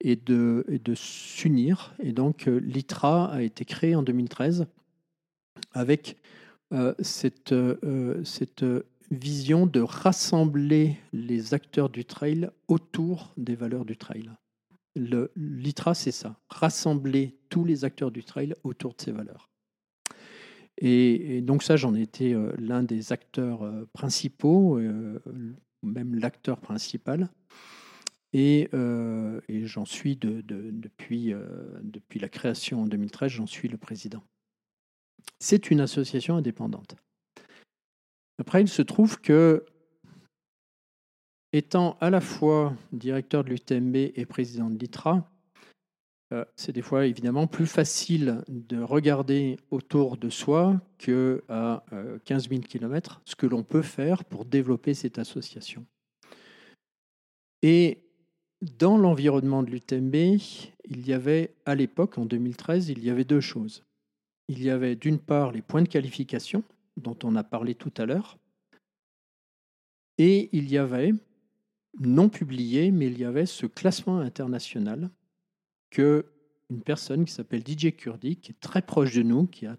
et de, de s'unir. Et donc euh, l'ITRA a été créé en 2013 avec cette, cette vision de rassembler les acteurs du trail autour des valeurs du trail. L'ITRA, c'est ça, rassembler tous les acteurs du trail autour de ces valeurs. Et, donc ça, j'en ai été euh, l'un des acteurs euh, principaux, euh, même l'acteur principal. Et, j'en suis de- de- depuis, depuis la création en 2013, j'en suis le président. C'est une association indépendante. Après, il se trouve que, étant à la fois directeur de l'UTMB et président de l'ITRA, euh, c'est des fois évidemment plus facile de regarder autour de soi que à euh, 15 000 km ce que l'on peut faire pour développer cette association. Et dans l'environnement de l'UTMB, il y avait à l'époque, en 2013, il y avait deux choses. Il y avait d'une part les points de qualification, dont on a parlé tout à l'heure. Et il y avait, non publié, mais il y avait ce classement international que une personne qui s'appelle DJ Kurdi, qui est très proche de nous, qui a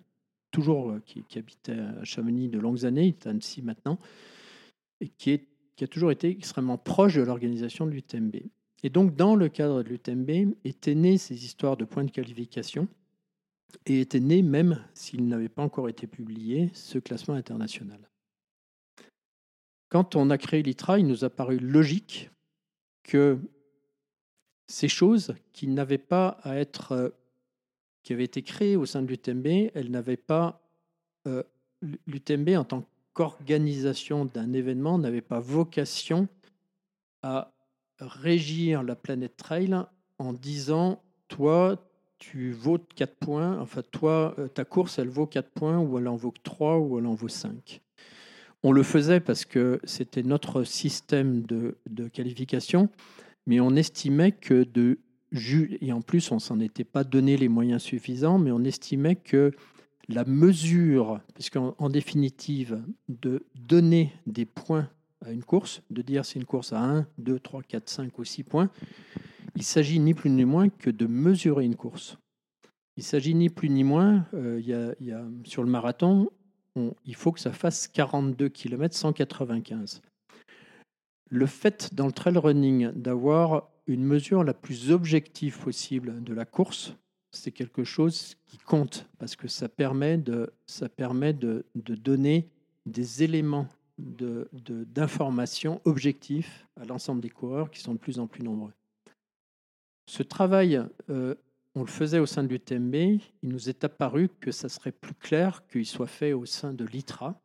toujours euh, qui, habitait à Chamonix de longues années, il est à Annecy maintenant, et qui, qui a toujours été extrêmement proche de l'organisation de l'UTMB. Et donc, dans le cadre de l'UTMB, étaient nées ces histoires de points de qualification, et était né, même s'il n'avait pas encore été publié, ce classement international. Quand on a créé l'ITRA, il nous a paru logique que ces choses qui n'avaient pas à être, euh, qui avaient été créées au sein de l'UTMB, elles n'avaient pas, euh, l'UTMB en tant qu'organisation d'un événement n'avait pas vocation à régir la planète trail en disant, toi, tu vaux 4 points, enfin toi, euh, ta course, elle vaut 4 points, ou elle en vaut 3, ou elle en vaut 5. On le faisait parce que c'était notre système de, qualification, mais on estimait que de et en plus on s'en était pas donné les moyens suffisants, mais on estimait que la mesure, puisqu'en en définitive, de donner des points à une course, de dire c'est une course à 1, 2, 3, 4, 5 ou 6 points, il s'agit ni plus ni moins que de mesurer une course. Il s'agit ni plus ni moins, euh, y a, sur le marathon, il faut que ça fasse 42 km 195. Le fait dans le trail running d'avoir une mesure la plus objective possible de la course, c'est quelque chose qui compte parce que ça permet de, donner des éléments d'information objectifs à l'ensemble des coureurs qui sont de plus en plus nombreux. Ce travail euh, on le faisait au sein de l'UTMB, il nous est apparu que ça serait plus clair qu'il soit fait au sein de l'ITRA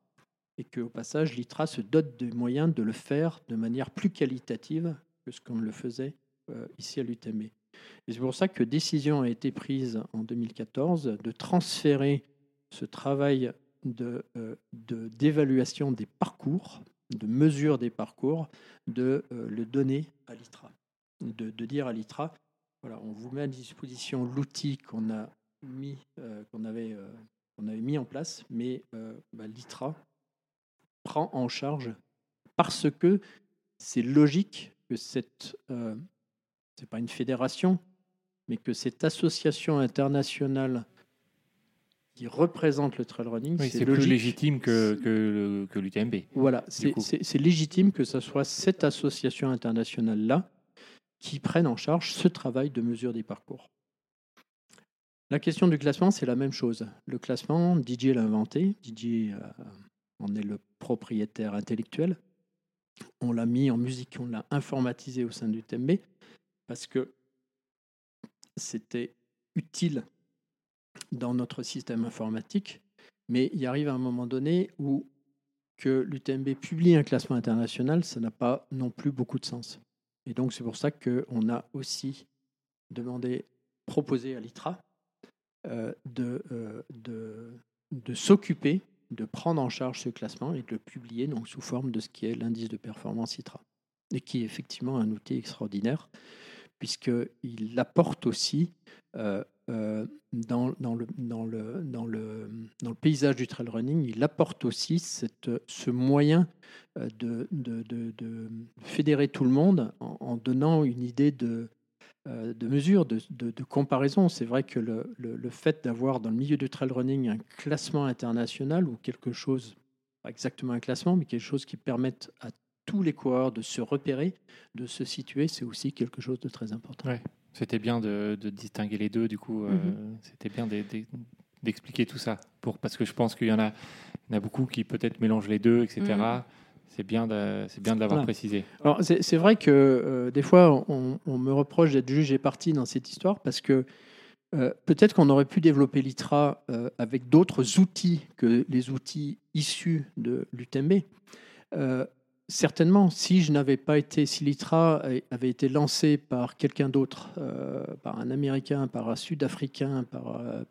et qu'au passage, l'ITRA se dote des moyens de le faire de manière plus qualitative que ce qu'on le faisait euh, ici à l'UTMB. Et c'est pour ça que décision a été prise en 2014 de transférer ce travail euh, d'évaluation de, des parcours, de mesure des parcours, de euh, le donner à l'ITRA. De, dire à l'ITRA, on vous met à disposition l'outil qu'on a mis, qu'on avait, euh, avait mis en place, mais bah, l'ITRA prend en charge parce que c'est logique que cette, c'est pas une fédération, mais que cette association internationale qui représente le trail running, c'est plus légitime que, que, que l'UTMB. Voilà, c'est légitime que ce soit cette association internationale-là qui prennent en charge ce travail de mesure des parcours. La question du classement, c'est la même chose. Le classement, Didier l'a inventé, Didier euh, en est le propriétaire intellectuel. On l'a mis en musique, on l'a informatisé au sein du TMB parce que c'était utile dans notre système informatique, mais il arrive à un moment donné où que l'UTMB publie un classement international, ça n'a pas non plus beaucoup de sens. Et donc, c'est pour ça qu'on a aussi demandé, proposé à l'ITRA euh, euh, de s'occuper, de prendre en charge ce classement et de le publier donc, sous forme de ce qui est l'indice de performance ITRA. Et qui est effectivement un outil extraordinaire, puisqu'il apporte aussi euh, dans, dans, le, dans, le, dans, le, dans le paysage du trail running, il apporte aussi cette, ce moyen de, de, de, fédérer tout le monde en, donnant une idée de, de mesure, de, comparaison. C'est vrai que le, le, fait d'avoir dans le milieu du trail running un classement international ou quelque chose, pas exactement un classement, mais quelque chose qui permette à tous les coureurs de se repérer, de se situer, c'est aussi quelque chose de très important. C'était bien de, distinguer les deux, du coup, euh, mhm. c'était bien d'expliquer tout ça, pour, parce que je pense qu'il y, en a, y en a beaucoup qui peut-être mélangent les deux, etc. C'est bien de, c'est bien de l'avoir précisé. Alors c'est, vrai que euh, des fois on, me reproche d'être jugé parti dans cette histoire parce que euh, peut-être qu'on aurait pu développer l'ITRA avec d'autres outils que les outils issus de l'UTMB. Certainement, si je n'avais pas été, si l'ITRA avait été lancé par quelqu'un d'autre, euh, par un Américain, par un Sud-Africain, par, euh,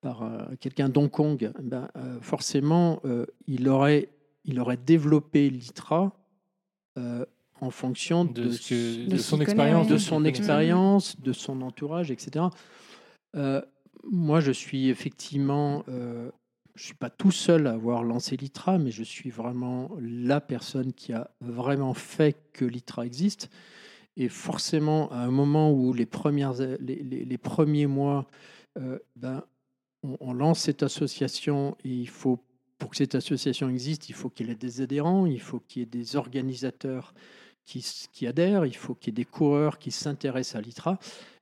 par, euh, quelqu'un d'Hong Kong, ben, forcément, il, aurait, il aurait développé l'ITRA en fonction de, de, son expérience, de son expérience, de son entourage, etc. moi, je suis effectivement je ne suis pas tout seul à avoir lancé l'ITRA, mais je suis vraiment la personne qui a vraiment fait que l'ITRA existe. Et forcément, à un moment où les, premières, les, premiers mois, euh, ben, on, lance cette association et il faut, pour que cette association existe, il faut qu'il y ait des adhérents, il faut qu'il y ait des organisateurs qui, adhèrent, il faut qu'il y ait des coureurs qui s'intéressent à l'ITRA.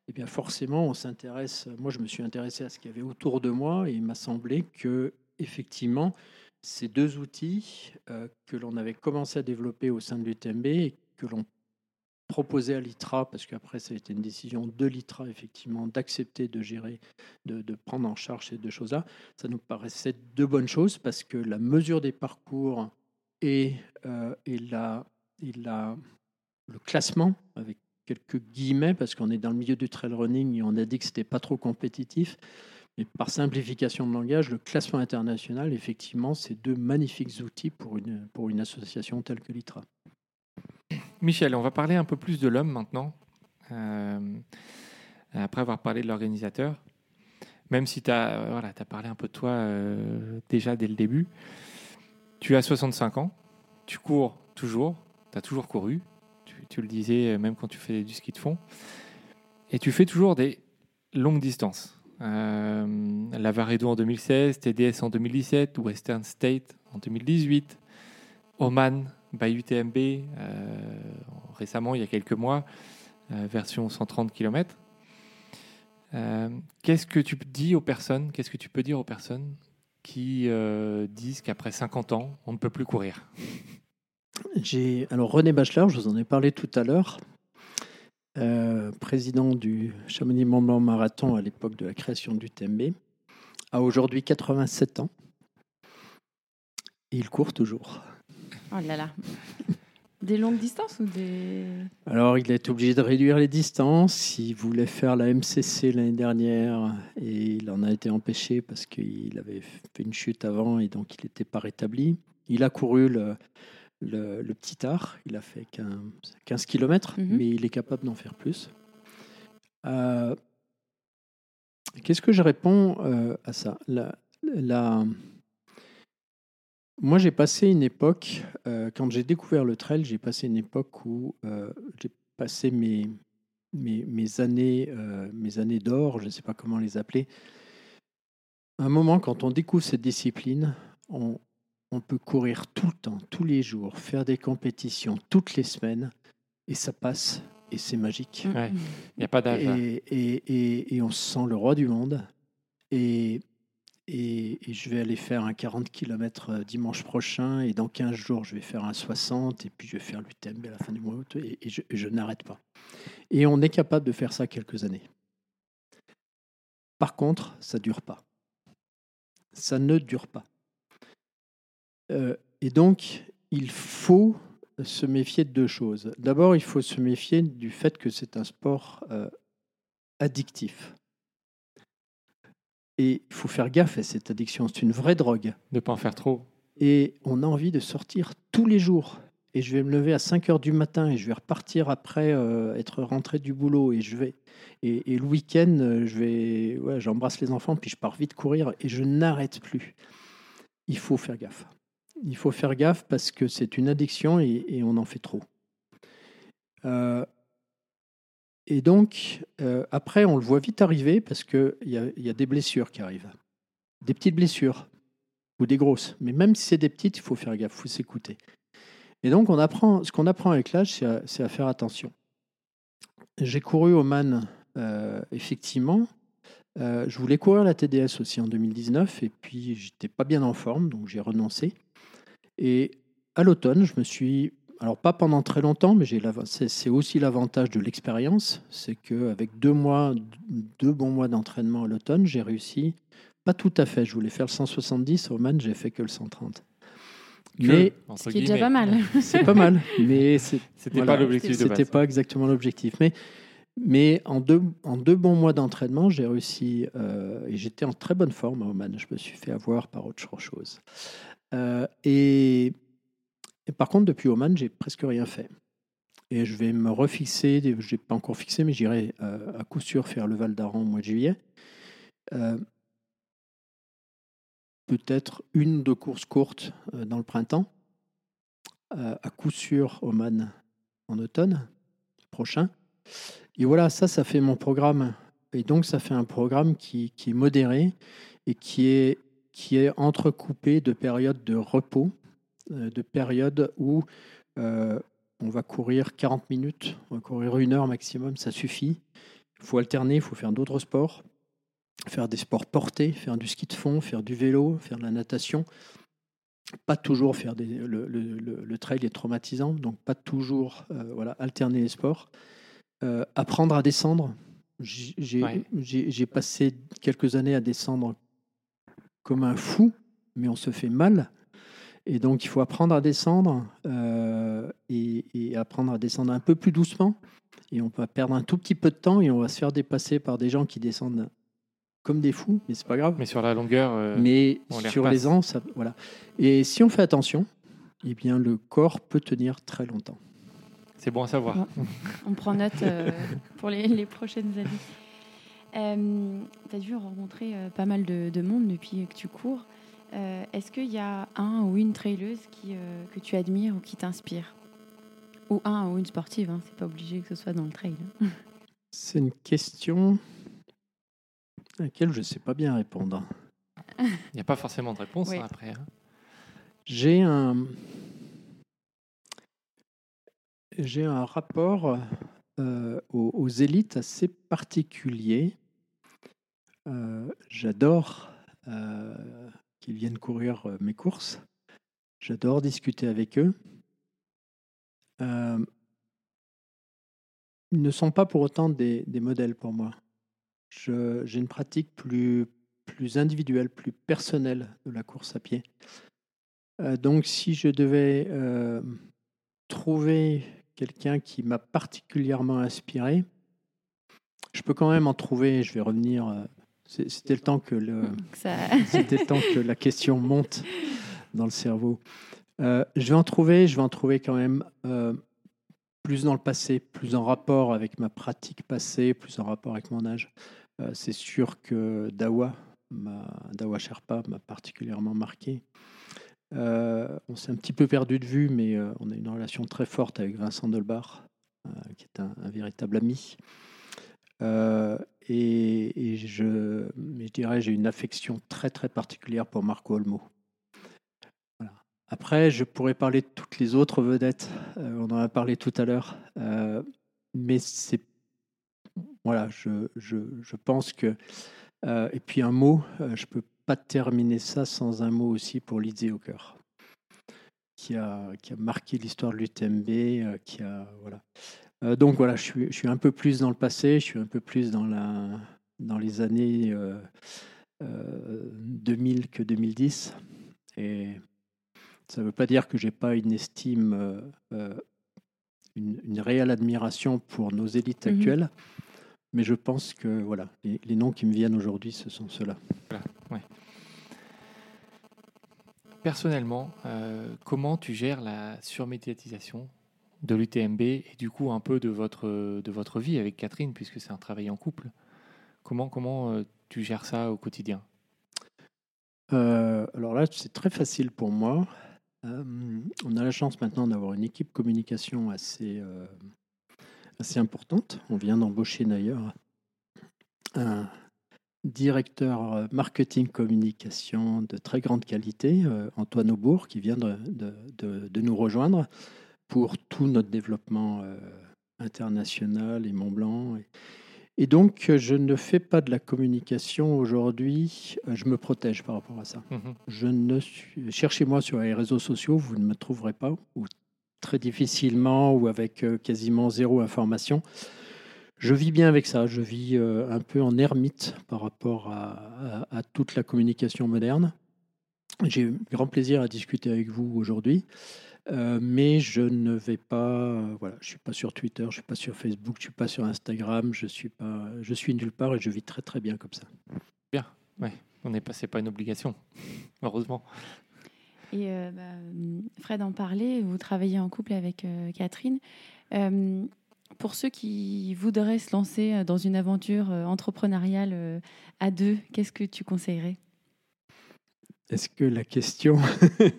Eh bien forcément, on s'intéresse. Moi, je me suis intéressé à ce qu'il y avait autour de moi et il m'a semblé que effectivement, ces deux outils euh, que l'on avait commencé à développer au sein de l'UTMB et que l'on proposait à l'ITRA, parce qu'après ça a été une décision de l'ITRA effectivement d'accepter de gérer, de, prendre en charge ces deux choses-là, ça nous paraissait deux bonnes choses parce que la mesure des parcours et, euh, et, la, et la, le classement avec quelques guillemets parce qu'on est dans le milieu du trail running et on a dit que c'était pas trop compétitif. Mais par simplification de langage, le classement international, effectivement, c'est deux magnifiques outils pour une, pour une association telle que l'ITRA. Michel, on va parler un peu plus de l'homme maintenant, euh, après avoir parlé de l'organisateur. Même si tu as, voilà, as parlé un peu de toi euh, déjà dès le début. Tu as 65 ans, tu cours toujours, tu as toujours couru, tu, tu, le disais même quand tu fais du ski de fond, et tu fais toujours des longues distances. Euh, Lavaredo en 2016, TDS en 2017, Western State en 2018, Oman by UTMB euh, récemment, il y a quelques mois, euh, version 130 km. Qu'est-ce que tu dis aux personnes Qu'est-ce que tu peux dire aux personnes qui disent qu'après 50 ans, on ne peut plus courir? J'ai alors René Bachelor, je vous en ai parlé tout à l'heure. Euh, président du Chamonix Mont Blanc Marathon à l'époque de la création du TMB, a aujourd'hui 87 ans. Et il court toujours. Oh là là. Des longues distances ou des... Alors, il a été obligé de réduire les distances. Il voulait faire la MCC l'année dernière et il en a été empêché parce qu'il avait fait une chute avant et donc il n'était pas rétabli. Il a couru le, le, petit art. Il a fait 15, km, mhm. mais il est capable d'en faire plus. Euh, qu'est-ce que je réponds euh, à ça? La, Moi, j'ai passé une époque, euh, quand j'ai découvert le trail, j'ai passé une époque où j'ai passé mes, mes, mes années, mes années d'or, je ne sais pas comment les appeler. un moment, quand on découvre cette discipline, on, on peut courir tout le temps, tous les jours, faire des compétitions toutes les semaines, et ça passe, et c'est magique. Il n'y a pas d'âge. Et, on se sent le roi du monde. Et, et, je vais aller faire un 40 km euh, dimanche prochain, et dans 15 jours, je vais faire un 60, et puis je vais faire l'UTMB à la fin du mois, et, je, je n'arrête pas. Et on est capable de faire ça quelques années. Par contre, ça ne dure pas. Ça ne dure pas. Euh, et donc, il faut se méfier de deux choses. D'abord, il faut se méfier du fait que c'est un sport euh, addictif. Et il faut faire gaffe à cette addiction. C'est une vraie drogue. Ne pas en faire trop. Et on a envie de sortir tous les jours. Et je vais me lever à 5 heures du matin et je vais repartir après euh, être rentré du boulot. Et, je vais, et, le week-end, je vais, ouais, j'embrasse les enfants, puis je pars vite courir et je n'arrête plus. Il faut faire gaffe il faut faire gaffe parce que c'est une addiction et, on en fait trop. Euh, et donc, euh, après, on le voit vite arriver parce qu'il y, y, a des blessures qui arrivent. Des petites blessures ou des grosses. Mais même si c'est des petites, il faut faire gaffe, il faut s'écouter. Et donc, on apprend, ce qu'on apprend avec l'âge, c'est à, faire attention. J'ai couru au Man, euh, effectivement. je voulais courir la TDS aussi en 2019 et puis j'étais pas bien en forme, donc j'ai renoncé. Et à l'automne, je me suis, alors pas pendant très longtemps, mais c'est aussi l'avantage de l'expérience, c'est qu'avec deux mois, deux bons mois d'entraînement à l'automne, j'ai réussi, pas tout à fait, je voulais faire le 170, au Man, j'ai fait que le 130. mais ce qui est déjà pas mal. C'est pas mal, mais c'était pas l'objectif. C'était pas exactement l'objectif, mais mais en deux, en deux bons mois d'entraînement, j'ai réussi euh, et j'étais en très bonne forme au Man. Je me suis fait avoir par autre chose. Euh, par contre, depuis Oman, j'ai presque rien fait. Et je vais me refixer, je n'ai pas encore fixé, mais j'irai euh, à coup sûr faire le Val d'Aran au mois de juillet. Euh, peut-être une ou deux courses courtes euh, dans le printemps, à coup sûr Oman en automne prochain. Et voilà, ça, ça fait mon programme. Et donc, ça fait un programme qui, est modéré et qui est, entrecoupé de périodes de repos, de périodes où euh, on va courir 40 minutes, on va courir une heure maximum, ça suffit. Il faut alterner, il faut faire d'autres sports, faire des sports portés, faire du ski de fond, faire du vélo, faire de la natation. Pas toujours faire des, le, le- le- le trail est traumatisant, donc pas toujours euh, voilà, alterner les sports. Euh, apprendre à descendre. Ouais. j'ai passé quelques années à descendre comme un fou, mais on se fait mal. Et donc, il faut apprendre à descendre euh, et, et apprendre à descendre un peu plus doucement. Et on va perdre un tout petit peu de temps et on va se faire dépasser par des gens qui descendent comme des fous, mais c'est pas grave. Mais sur la longueur, euh, mais on les sur les ans, ça, voilà. Et si on fait attention, eh bien, le corps peut tenir très longtemps. c'est bon à savoir. Bon. On prend note euh, pour les, les prochaines années. tu as dû rencontrer euh, pas mal de, de monde depuis que tu cours. Euh, Est-ce qu'il y a un ou une traileuse qui, euh, que tu admires ou qui t'inspire? Ou un ou une sportive, hein, c'est pas obligé que ce soit dans le trail. C'est une question à laquelle je ne sais pas bien répondre. Il n'y a pas forcément de réponse Oui. hein, après. hein. J'ai un, j'ai un rapport euh, aux, aux élites assez particulier. Euh, J'adore euh, qu'ils viennent courir euh, mes courses. J'adore discuter avec eux. Euh, ils ne sont pas pour autant des, modèles pour moi. J'ai une pratique plus, plus individuelle, plus personnelle de la course à pied. Euh, donc, si je devais trouver quelqu'un qui m'a particulièrement inspiré, je peux quand même en trouver. Je vais revenir. C'était le temps que le, Ça... c'était le temps que la question monte dans le cerveau. Euh, je vais en trouver. Je vais en trouver quand même euh, plus dans le passé, plus en rapport avec ma pratique passée, plus en rapport avec mon âge. Euh, c'est sûr que Dawa, ma, Dawa Sherpa, m'a particulièrement marqué. On s'est un petit peu perdu de vue, mais on a une relation très forte avec Vincent Delbar, euh, qui est un, un véritable ami. Et, je, dirais, j'ai une affection très très particulière pour Marco Olmo. Après, je pourrais parler de toutes les autres vedettes. euh, on en a parlé tout à l'heure, euh, mais c'est voilà, je, je, je pense que euh, et puis un mot, je peux pas terminer ça sans un mot aussi pour au cœur, qui a, qui a marqué l'histoire de l'UTMB, qui a voilà. Euh, donc voilà, je suis, je suis un peu plus dans le passé, je suis un peu plus dans la dans les années euh, euh, 2000 que 2010, et ça ne veut pas dire que j'ai pas une estime, euh, euh, une, une réelle admiration pour nos élites Mhm. actuelles. Mais je pense que voilà, les, les noms qui me viennent aujourd'hui, ce sont ceux-là. Personnellement, euh, comment tu gères la surmédiatisation de l'UTMB et du coup un peu de votre, de votre vie avec Catherine, puisque c'est un travail en couple Comment, comment euh, tu gères ça au quotidien? Euh, alors là, c'est très facile pour moi. Euh, on a la chance maintenant d'avoir une équipe communication assez, assez importante. On vient d'embaucher d'ailleurs un directeur marketing communication de très grande qualité, Antoine Aubourg, qui vient de- de- de nous rejoindre pour tout notre développement euh, international et Mont Blanc. Et, donc, euh, je ne fais pas de la communication aujourd'hui. euh, Je me protège par rapport à ça. Mhm. Je ne suis... Cherchez-moi sur les réseaux sociaux, vous ne me trouverez pas, ou très difficilement, ou avec quasiment zéro information. Je vis bien avec ça. Je vis un peu en ermite par rapport à, à- à toute la communication moderne. J'ai grand plaisir à discuter avec vous aujourd'hui, euh, mais je ne vais pas. euh, voilà, je suis pas sur Twitter, je suis pas sur Facebook, je suis pas sur Instagram, je suis pas, je suis nulle part et je vis très très bien comme ça. On n'est pas, c'est pas une obligation, heureusement. Et euh, bah, Fred en parlait, vous travaillez en couple avec euh, Catherine. Euh, pour ceux qui voudraient se lancer dans une aventure entrepreneuriale à deux, qu'est-ce que tu conseillerais? Est-ce que la question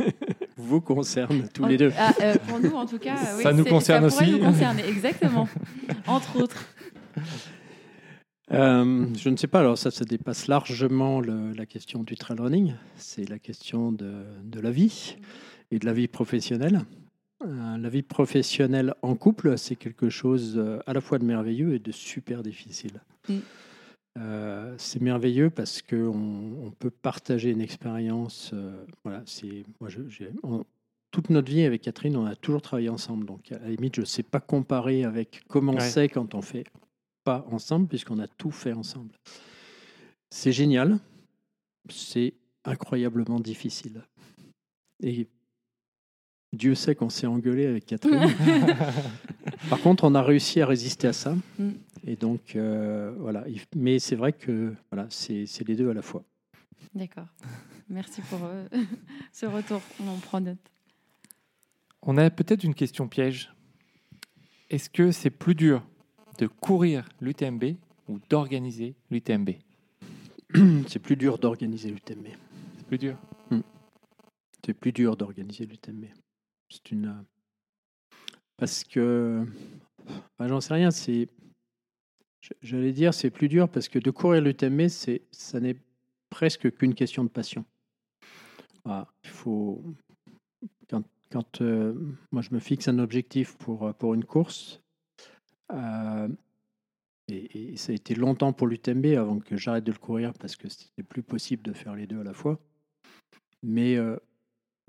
vous concerne tous les deux? Ah, euh, Pour nous, en tout cas, oui, Ça nous concerne ça aussi. nous concerner, exactement. Entre autres. Euh, je ne sais pas, alors ça, ça dépasse largement le- la question du trail running. C'est la question de, de la vie et de la vie professionnelle. Euh, la vie professionnelle en couple, c'est quelque chose à la fois de merveilleux et de super difficile. Mm. Euh, c'est merveilleux parce qu'on on peut partager une expérience. euh, voilà, c'est moi, je- j'ai- on- toute notre vie avec Catherine, on a toujours travaillé ensemble. Donc, à la limite, je ne sais pas comparer avec comment Ouais. c'est quand on fait pas ensemble, puisqu'on a tout fait ensemble. C'est génial, c'est incroyablement difficile. Et Dieu sait qu'on s'est engueulé avec Catherine. Par contre, on a réussi à résister à ça. Mm. Et donc, euh, voilà. Il- Mais c'est vrai que voilà, c'est c'est les deux à la fois. D'accord. Merci pour euh, ce retour. On en prend note. On a peut-être une question piège. Est-ce que c'est plus dur de courir l'UTMB ou d'organiser l'UTMB C'est plus dur d'organiser l'UTMB. C'est plus dur? C'est plus dur d'organiser l'UTMB. C'est une. euh, Parce que. enfin, J'en sais rien, c'est. J'allais dire, c'est plus dur parce que de courir l'UTMB, ça n'est presque qu'une question de passion. Il faut. Quand, quand euh, moi je me fixe un objectif pour, euh, pour une course, euh, et, ça a été longtemps pour l'UTMB avant que j'arrête de le courir parce que c'était plus possible de faire les deux à la fois. Mais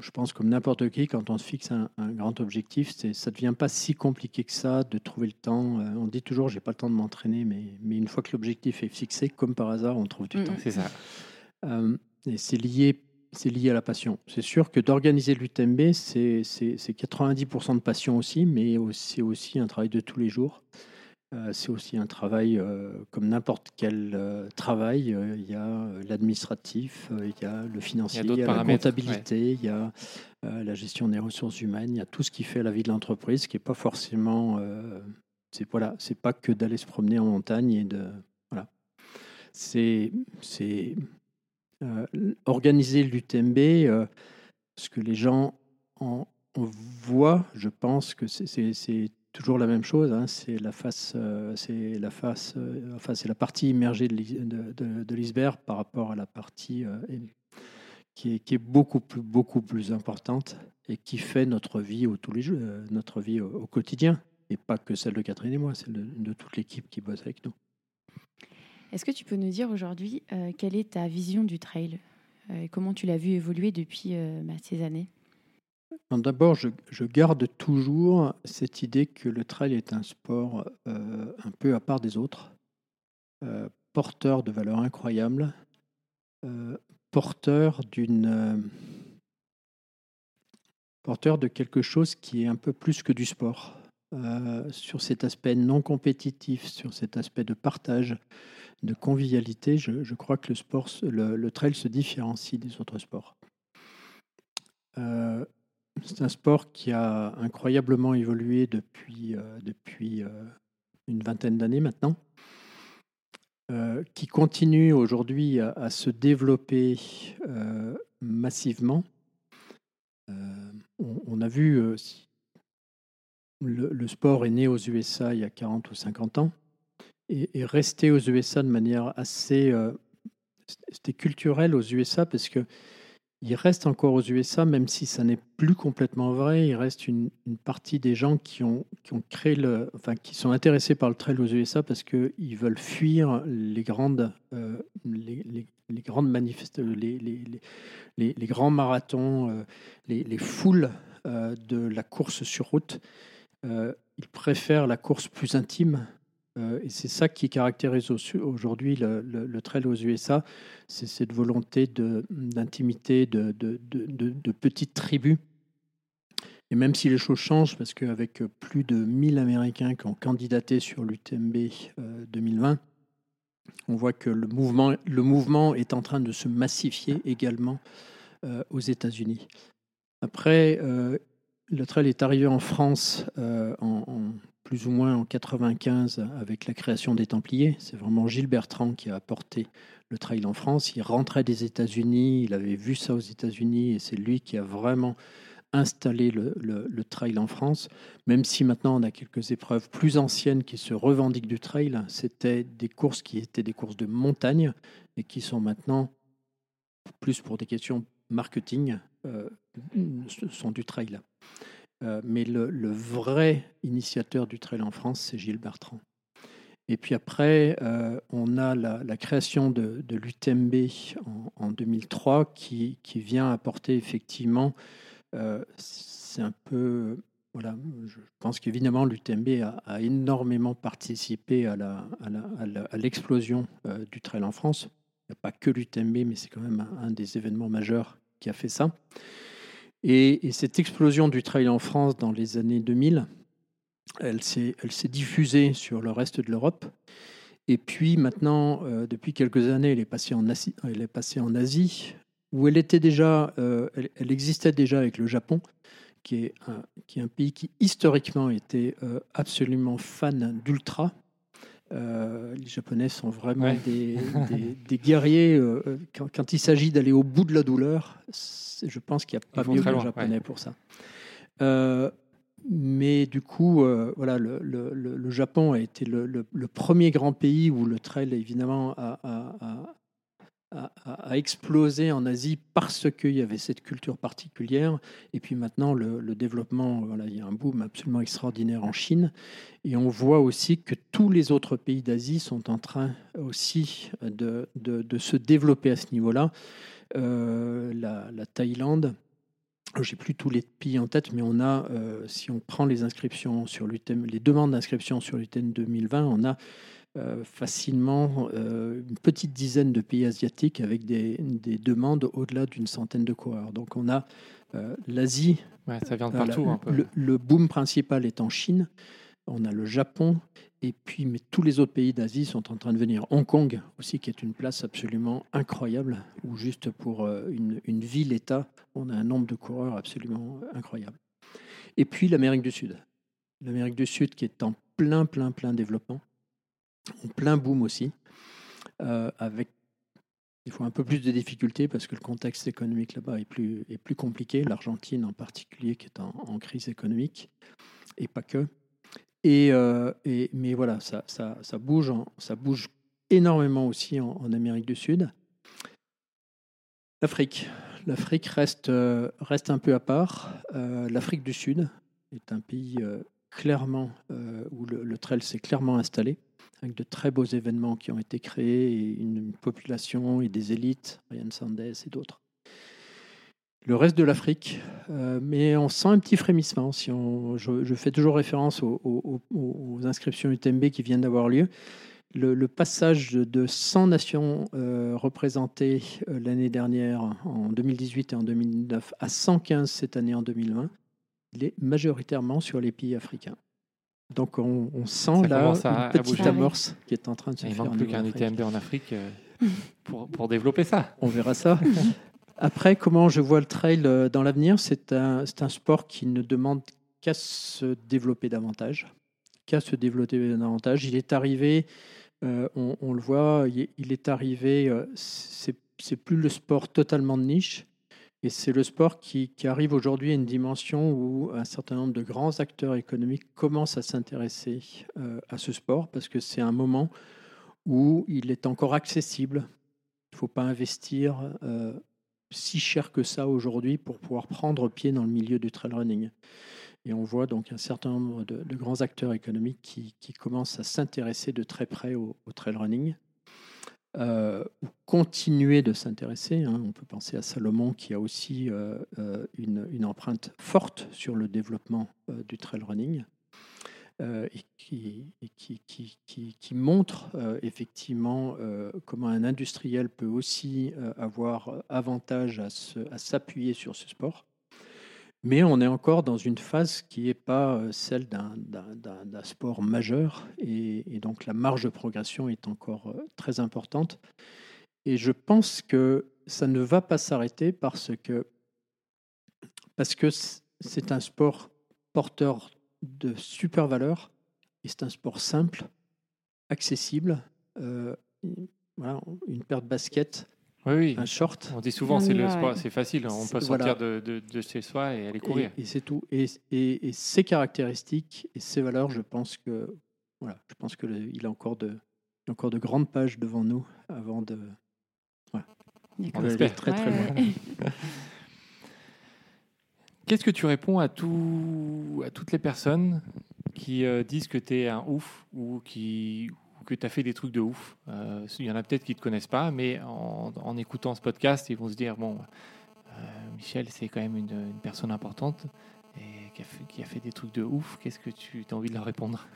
je pense comme n'importe qui, quand on se fixe un, un grand objectif, ça ne devient pas si compliqué que ça de trouver le temps. Euh, on dit toujours, j'ai pas le temps de m'entraîner, mais, mais une fois que l'objectif est fixé, comme par hasard, on trouve du Mhm. temps. C'est ça. Euh, et c'est lié, c'est lié à la passion. C'est sûr que d'organiser l'UTMB, c'est, c'est, c'est 90% de passion aussi, mais c'est aussi un travail de tous les jours. Euh, c'est aussi un travail euh, comme n'importe quel euh, travail. Il y a l'administratif, il y a le financier, il y a, la comptabilité, il y a la gestion des ressources humaines, il y a tout ce qui fait la vie de l'entreprise, qui n'est pas forcément. c'est voilà, c'est pas que d'aller se promener en montagne et de voilà. C'est c'est euh, organiser l'UTMB, euh, ce que les gens en, je pense que c'est toujours la même chose. hein, c'est la face, euh, c'est la face, euh, enfin c'est la partie immergée de l'iceberg par rapport à la partie euh, qui est, beaucoup plus beaucoup plus importante et qui fait notre vie au tous les notre vie au, quotidien et pas que celle de Catherine et moi, celle de, toute l'équipe qui bosse avec nous. Est-ce que tu peux nous dire aujourd'hui quelle est ta vision du trail et Comment tu l'as vu évoluer depuis bah, ces années? D'abord, je, garde toujours cette idée que le trail est un sport euh, un peu à part des autres, euh, porteur de valeurs incroyables, euh, porteur d'une porteur de quelque chose qui est un peu plus que du sport. Sur cet aspect non compétitif, sur cet aspect de partage, de convivialité, je, crois que le sport, le trail se différencie des autres sports. C'est un sport qui a incroyablement évolué depuis, euh, euh, une vingtaine d'années maintenant, euh, qui continue aujourd'hui à, se développer massivement. On, a vu, le, le sport est né aux USA il y a 40 ou 50 ans et est resté aux USA de manière assez... c'était culturel aux USA parce que il reste encore aux USA, même si ça n'est plus complètement vrai, il reste une, partie des gens qui ont, qui ont créé le, enfin, qui sont intéressés par le trail aux USA parce qu'ils veulent fuir les grandes, euh, les, grandes manifest- les, les, grands marathons, euh, les, les foules euh, de la course sur route. Ils préfèrent la course plus intime. Euh, et c'est ça qui caractérise au- aujourd'hui le, trail aux USA c'est cette volonté d'intimité, de, de, de, petites tribus. Et même si les choses changent, parce qu'avec plus de 1000 Américains qui ont candidaté sur l'UTMB euh, 2020, on voit que le mouvement, est en train de se massifier également euh, aux États-Unis. Après, euh, le trail est arrivé en France euh, en, en plus ou moins en 95 avec la création des Templiers. C'est vraiment Gilles Bertrand qui a apporté le trail en France. Il rentrait des États-Unis, il avait vu ça aux États-Unis et c'est lui qui a vraiment installé le, trail en France. Même si maintenant on a quelques épreuves plus anciennes qui se revendiquent du trail, c'était des courses qui étaient des courses de montagne et qui sont maintenant plus pour des questions marketing, euh, sont du trail. Euh, mais le, vrai initiateur du trail en France, c'est Gilles Bertrand. Et puis après, euh, on a la, création de, l'UTMB en, 2003 qui, vient apporter effectivement, euh, c'est un peu, voilà, je pense qu'évidemment l'UTMB a, énormément participé à, l'explosion du trail en France. Il n'y a pas que l'UTMB, mais c'est quand même un, des événements majeurs qui a fait ça. Et, et cette explosion du trail en France dans les années 2000, elle s'est diffusée sur le reste de l'Europe. Et puis maintenant, euh, depuis quelques années, elle est passée en Asie, où elle était déjà, euh, elle, existait déjà avec le Japon, qui est un, qui est un pays qui historiquement était euh, absolument fan d'ultra. Les Japonais sont vraiment des, des, guerriers. Quand, il s'agit d'aller au bout de la douleur, je pense qu'il n'y a pas mieux que les Japonais pour ça. Mais du coup, euh, voilà, le, le, le, Japon a été le, premier grand pays où le trail, évidemment, a, a, a, explosé en Asie parce qu'il y avait cette culture particulière. Et puis maintenant, le, développement, voilà, il y a un boom absolument extraordinaire en Chine. Et on voit aussi que tous les autres pays d'Asie sont en train aussi de, de, se développer à ce niveau-là. Euh, la, la Thaïlande j'ai plus tous les pays en tête, mais on a, euh, si on prend les inscriptions sur l'UTM, les demandes d'inscription sur l'UTM 2020, on a facilement euh, une petite dizaine de pays asiatiques avec des, des demandes au-delà d'une centaine de coureurs. Donc on a l'Asie. ça vient de partout. un peu. Le, le, boom principal est en Chine. On a le Japon et puis, mais tous les autres pays d'Asie sont en train de venir. Hong Kong aussi, qui est une place absolument incroyable, où juste pour euh, une, ville-État, on a un nombre de coureurs absolument incroyable. Et puis l'Amérique du Sud. L'Amérique du Sud qui est en plein, plein, plein développement, en plein boom aussi, euh, avec il faut un peu plus de difficultés parce que le contexte économique là-bas est plus, compliqué. L'Argentine en particulier qui est en crise économique, et pas que. Euh, et, mais voilà, ça, bouge, ça bouge énormément aussi en, Amérique du Sud. L'Afrique. Euh, reste un peu à part. Euh, L'Afrique du Sud est un pays clairement où le, trail s'est clairement installé, avec de très beaux événements qui ont été créés, une, population et des élites, Ryan Sanders et d'autres le reste de l'Afrique, euh, mais on sent un petit frémissement. Si je, fais toujours référence aux, inscriptions UTMB qui viennent d'avoir lieu. Le, passage de 100 nations euh, représentées euh, l'année dernière, en 2018 et en 2009, à 115 cette année en 2020, il est majoritairement sur les pays africains. Donc on, sent là une petite amorce qui est en train de se faire. Il manque plus qu'un UTMB en Afrique pour, pour développer ça. On verra ça. Après, comment je vois le trail euh, dans l'avenir C'est un, un, sport qui ne demande qu'à se développer davantage. Qu'à se développer davantage. Il est arrivé, euh, on, le voit, il est arrivé, euh, c'est plus le sport totalement de niche. Et c'est le sport qui, arrive aujourd'hui à une dimension où un certain nombre de grands acteurs économiques commencent à s'intéresser à ce sport parce que c'est un moment où il est encore accessible. Il ne faut pas investir si cher que ça aujourd'hui pour pouvoir prendre pied dans le milieu du trail running. Et on voit donc un certain nombre de, grands acteurs économiques qui commencent à s'intéresser de très près au, trail running, euh, ou continuer de s'intéresser. Hein. On peut penser à Salomon qui a aussi euh, euh, une, empreinte forte sur le développement du trail running. Et, qui, montre effectivement comment un industriel peut aussi avoir avantage à s'appuyer sur ce sport. Mais on est encore dans une phase qui n'est pas celle d'un sport majeur et, donc la marge de progression est encore très importante. Et je pense que ça ne va pas s'arrêter parce que parce que c'est un sport porteur de super valeur et c'est un sport simple, accessible. Euh, une paire de baskets, Oui, oui. un short. On dit souvent On c'est le sport, c'est facile. On peut sortir voilà. de, de- de chez soi et aller courir. Et, et c'est tout. Et, et- et ses caractéristiques et ses valeurs, je pense que voilà, je pense que le- il a encore de il a encore de grandes pages devant nous avant de de aller espère. très très Ouais, loin. ouais. Qu'est-ce que tu réponds à, tout, à toutes les personnes qui euh, disent que tu es un ouf ou, qui, que tu as fait des trucs de ouf Euh, Il y en a peut-être qui ne te connaissent pas, mais en, en écoutant ce podcast, ils vont se dire bon, euh, Michel, c'est quand même une, une personne importante et qui a, fait, qui a fait des trucs de ouf. Qu'est-ce que tu as envie de leur répondre?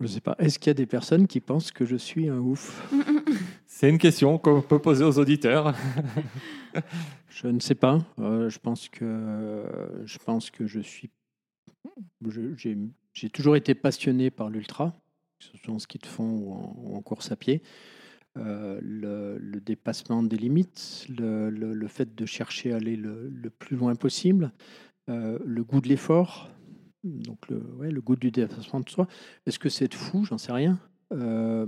Je sais pas. Est-ce qu'il y a des personnes qui pensent que je suis un ouf? C'est une question qu'on peut poser aux auditeurs. Je ne sais pas. Euh, je pense que je pense que je suis. j'ai toujours été passionné par l'ultra, que ce soit en ski de fond ou en, ou en course à pied. Euh, le, dépassement des limites, le, fait de chercher à aller le, plus loin possible, euh, le goût de l'effort, donc le, ouais, le goût du dépassement de soi. Est-ce que c'est de fou? J'en sais rien. Euh,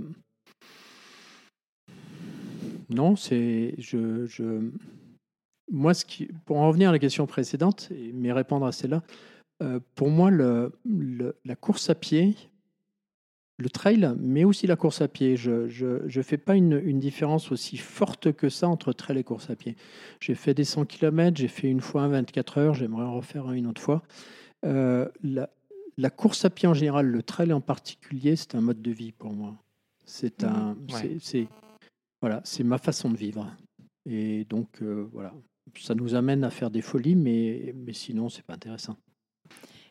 non, c'est je, moi, ce qui, pour en revenir à la question précédente, mais répondre à celle-là, pour moi, le- la course à pied, le trail, mais aussi la course à pied, je ne fais pas une, une différence aussi forte que ça entre trail et course à pied. J'ai fait des 100 km, j'ai fait une fois un 24 heures, j'aimerais en refaire un une autre fois. Euh, la, la course à pied en général, le trail en particulier, c'est un mode de vie pour moi. C'est Mhm. un, Ouais. c'est- c'est voilà, c'est ma façon de vivre. Et donc euh, voilà, ça nous amène à faire des folies, mais, mais sinon, c'est pas intéressant.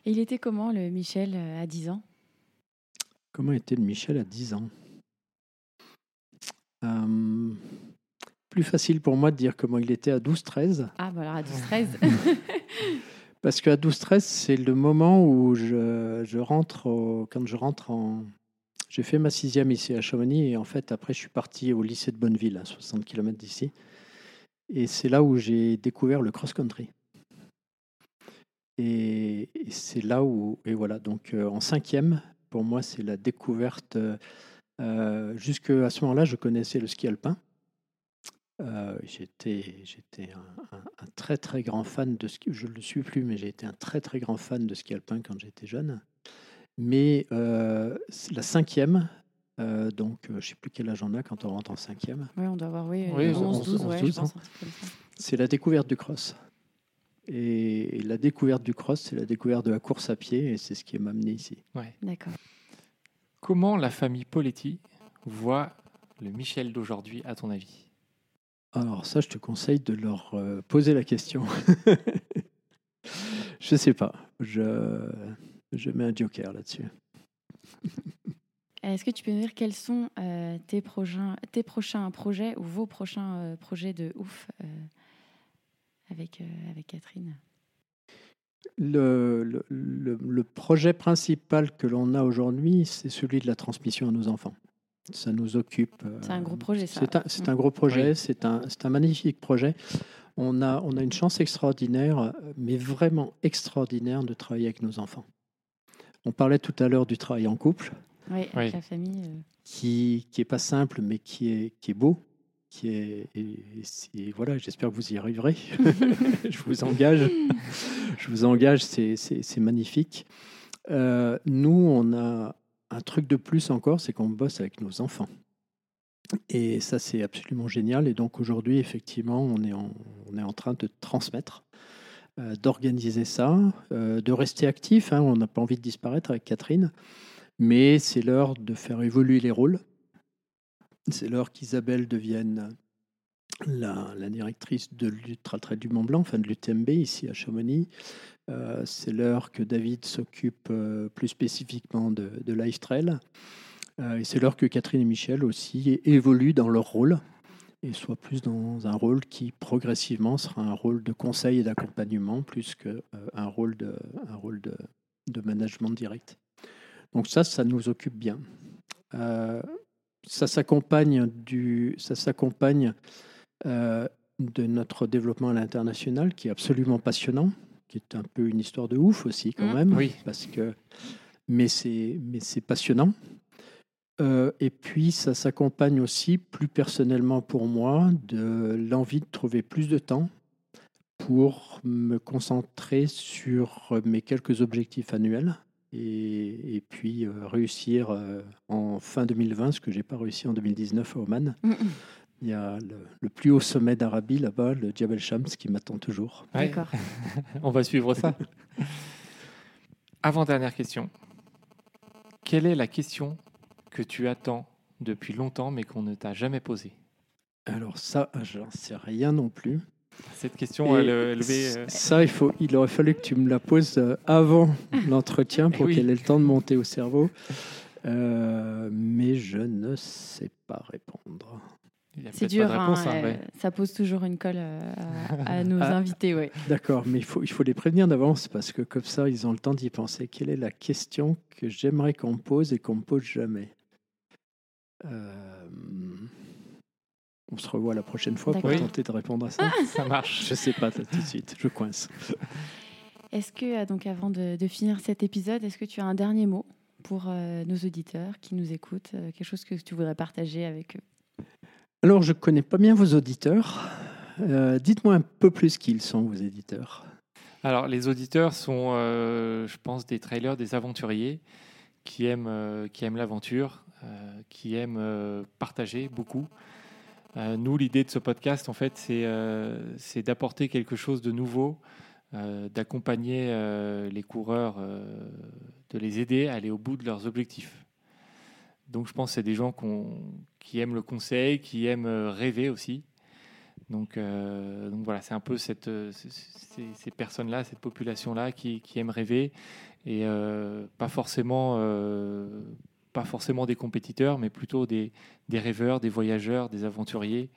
Et il était comment le Michel euh, à 10 ans? Comment était Michel à 10 ans? Euh, Plus facile pour moi de dire comment il était à 12-13, Ah, bah alors à 12-13. parce qu'à 12-13, c'est le moment où je, je rentre, au- quand je rentre en... J'ai fait ma sixième ici à Chamonix, et en fait, après, je suis parti au lycée de Bonneville, à 60 km d'ici. Et c'est là où j'ai découvert le cross-country. Et, et c'est là où, et voilà, donc euh, en cinquième, pour moi, c'est la découverte. Euh, euh, jusque à ce moment-là, je connaissais le ski alpin. Euh, j'étais, j'étais un, un- un très très grand fan de ski. Je ne le suis plus, mais j'ai été un très très grand fan de ski alpin quand j'étais jeune. Mais euh, la cinquième, euh, donc euh, je ne sais plus quel âge on a quand on rentre en cinquième. Oui, on doit avoir oui, Oui, 11, 12, 11, ouais, 12, je pense, un truc comme ça. C'est la découverte du cross. Et la découverte du cross, c'est la découverte de la course à pied, et c'est ce qui m'a amené ici. Ouais. D'accord. Comment la famille Poletti voit le Michel d'aujourd'hui, à ton avis? Alors ça, je te conseille de leur euh, poser la question. je sais pas. Je, je mets un joker là-dessus. Est-ce que tu peux nous dire quels sont euh, tes, prochains, tes prochains projets ou vos prochains euh, projets de ouf euh, avec, euh, avec Catherine Le, le- le- le projet principal que l'on a aujourd'hui, c'est celui de la transmission à nos enfants. Ça nous occupe. euh, C'est un gros projet, ça. C'est un, gros projet, Oui. c'est un, c'est un magnifique projet. On a, on a une chance extraordinaire, mais vraiment extraordinaire, de travailler avec nos enfants. On parlait tout à l'heure du travail en couple, Oui, Oui. avec la famille. euh. qui qui est pas simple, mais qui est, qui est beau. Et, voilà, j'espère que vous y arriverez. je vous engage. Je vous engage, c'est- magnifique. Euh, nous, on a un truc de plus encore, c'est qu'on bosse avec nos enfants. Et ça, c'est absolument génial. Et donc aujourd'hui, effectivement, on est en, on est en train de transmettre, euh, d'organiser ça, euh, de rester actif. hein. On n'a pas envie de disparaître avec Catherine, mais c'est l'heure de faire évoluer les rôles. C'est l'heure qu'Isabelle devienne la, directrice de l'Ultra Trail du Mont Blanc, enfin de l'UTMB ici à Chamonix. Euh, c'est l'heure que David s'occupe euh, plus spécifiquement de, de Life Trail. Euh, et c'est l'heure que Catherine et Michel aussi évoluent dans leur rôle et soient plus dans un rôle qui progressivement sera un rôle de conseil et d'accompagnement plus qu'un un rôle, de, un rôle de, de management direct. Donc ça, ça nous occupe bien. Ça s'accompagne du, ça s'accompagne euh, de notre développement à l'international qui est absolument passionnant, qui est un peu une histoire de ouf aussi quand Mm. même, Oui. parce que mais c'est mais c'est passionnant. Euh, et puis, ça s'accompagne aussi, plus personnellement pour moi, de l'envie de trouver plus de temps pour me concentrer sur mes quelques objectifs annuels et, et puis euh, réussir euh, en fin 2020 ce que j'ai pas réussi en 2019 à Oman. Mm, mm. Il y a le, le plus haut sommet d'Arabie là-bas, le Jabal Shams, qui m'attend toujours. Ouais, D'accord. on va suivre ça. Avant-dernière question. Quelle est la question que tu attends depuis longtemps mais qu'on ne t'a jamais posée? Alors ça, j'en sais rien non plus. Cette question, elle est élevée. euh, Ça, il, faut, il aurait fallu que tu me la poses euh, avant l'entretien pour oui. qu'elle ait le temps de monter au cerveau. Euh, mais je ne sais pas répondre. C'est dur, pas de réponse, hein, hein, euh, ouais. ça pose toujours une colle euh, à, à nos Ah. invités. Ouais. D'accord, mais il faut, il faut les prévenir d'avance parce que comme ça, ils ont le temps d'y penser. Quelle est la question que j'aimerais qu'on me pose et qu'on me pose jamais? Euh, On se revoit la prochaine fois pour tenter de répondre à ça. Ça marche. Je sais pas tout de suite, je coince. Est-ce que, euh, donc, avant de, de finir cet épisode, est-ce que tu as un dernier mot pour euh, nos auditeurs qui nous écoutent euh, Quelque chose que tu voudrais partager avec eux? Alors, je connais pas bien vos auditeurs. Euh, Dites-moi un peu plus qui ils sont, vos éditeurs. Alors, les auditeurs sont, euh, je pense, des trailers, des aventuriers qui aiment, euh, qui aiment l'aventure, euh, qui aiment euh, partager beaucoup. Euh, nous, l'idée de ce podcast, en fait, c'est euh, d'apporter quelque chose de nouveau, euh, d'accompagner les coureurs, de les aider à aller au bout de leurs objectifs. Donc, je pense que c'est des gens qui aiment le conseil, qui aiment rêver aussi. Donc, voilà, c'est un peu ces, personnes-là, cette population-là qui, aiment rêver et pas forcément, pas forcément des compétiteurs, mais plutôt des, des rêveurs, des voyageurs, des aventuriers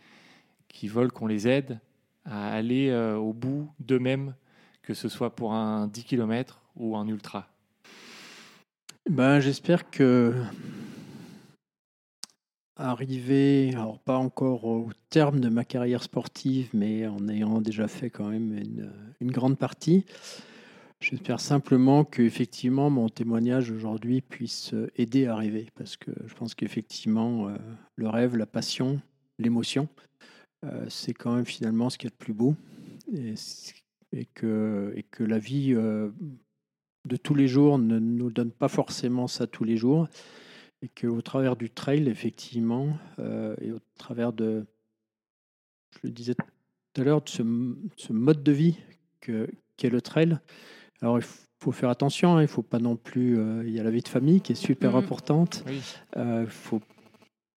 qui veulent qu'on les aide à aller euh, au bout d'eux-mêmes, que ce soit pour un 10 km ou un ultra. Ben, j'espère que arriver, alors pas encore au terme de ma carrière sportive, mais en ayant déjà fait quand même une grande partie, j'espère simplement que effectivement mon témoignage aujourd'hui puisse aider à rêver, parce que je pense qu'effectivement euh, le rêve, la passion, l'émotion, euh, c'est quand même finalement ce qu'il y a de plus beau, et, que, et que la vie euh, de tous les jours ne nous donne pas forcément ça tous les jours. Et qu'au travers du trail, effectivement, euh, et au travers de, je le disais tout à l'heure, de ce, ce mode de vie que, qu'est le trail, alors il faut faire attention, hein, il faut pas non plus, euh, il y a la vie de famille qui est super Mhm. importante, Oui. euh, il faut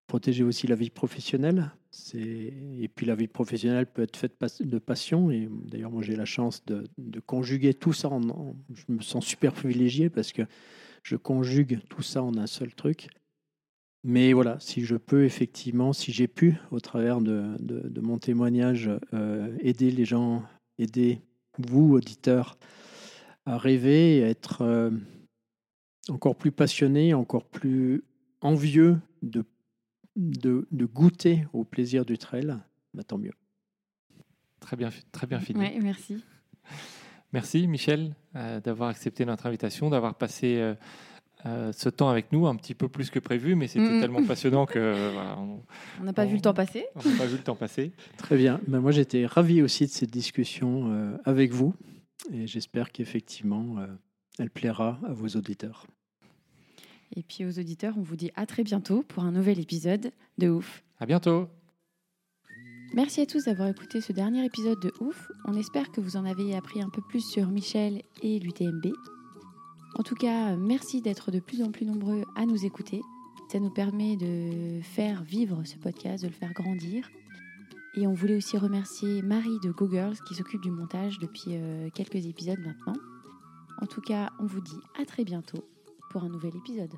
protéger aussi la vie professionnelle. Et puis la vie professionnelle peut être faite de passion. Et d'ailleurs, moi, j'ai la chance de, de conjuguer tout ça. En, en- Je me sens super privilégié parce que je conjugue tout ça en un seul truc. Mais voilà, si je peux effectivement, si j'ai pu, au travers de, de- de mon témoignage, euh, aider les gens, aider vous, auditeurs, à rêver et à être euh, encore plus passionné, encore plus envieux de, de, de goûter au plaisir du trail, bah, tant mieux. Très bien, très bien fini. Ouais, merci. Merci Michel euh, d'avoir accepté notre invitation, d'avoir passé euh, euh, ce temps avec nous, un petit peu plus que prévu, mais c'était Mhm. tellement passionnant que euh, voilà, on n'a pas vu le temps passer. on n'a pas vu le temps passer. Très bien. Ben, moi, j'étais ravi aussi de cette discussion euh, avec vous et j'espère qu'effectivement, euh, elle plaira à vos auditeurs. Et puis aux auditeurs, on vous dit à très bientôt pour un nouvel épisode de Ouf. À bientôt. Merci à tous d'avoir écouté ce dernier épisode de Ouf. On espère que vous en avez appris un peu plus sur Michel et l'UTMB. En tout cas, merci d'être de plus en plus nombreux à nous écouter. Ça nous permet de faire vivre ce podcast, de le faire grandir. Et on voulait aussi remercier Marie de Go Girls qui s'occupe du montage depuis euh, quelques épisodes maintenant. En tout cas, on vous dit à très bientôt pour un nouvel épisode.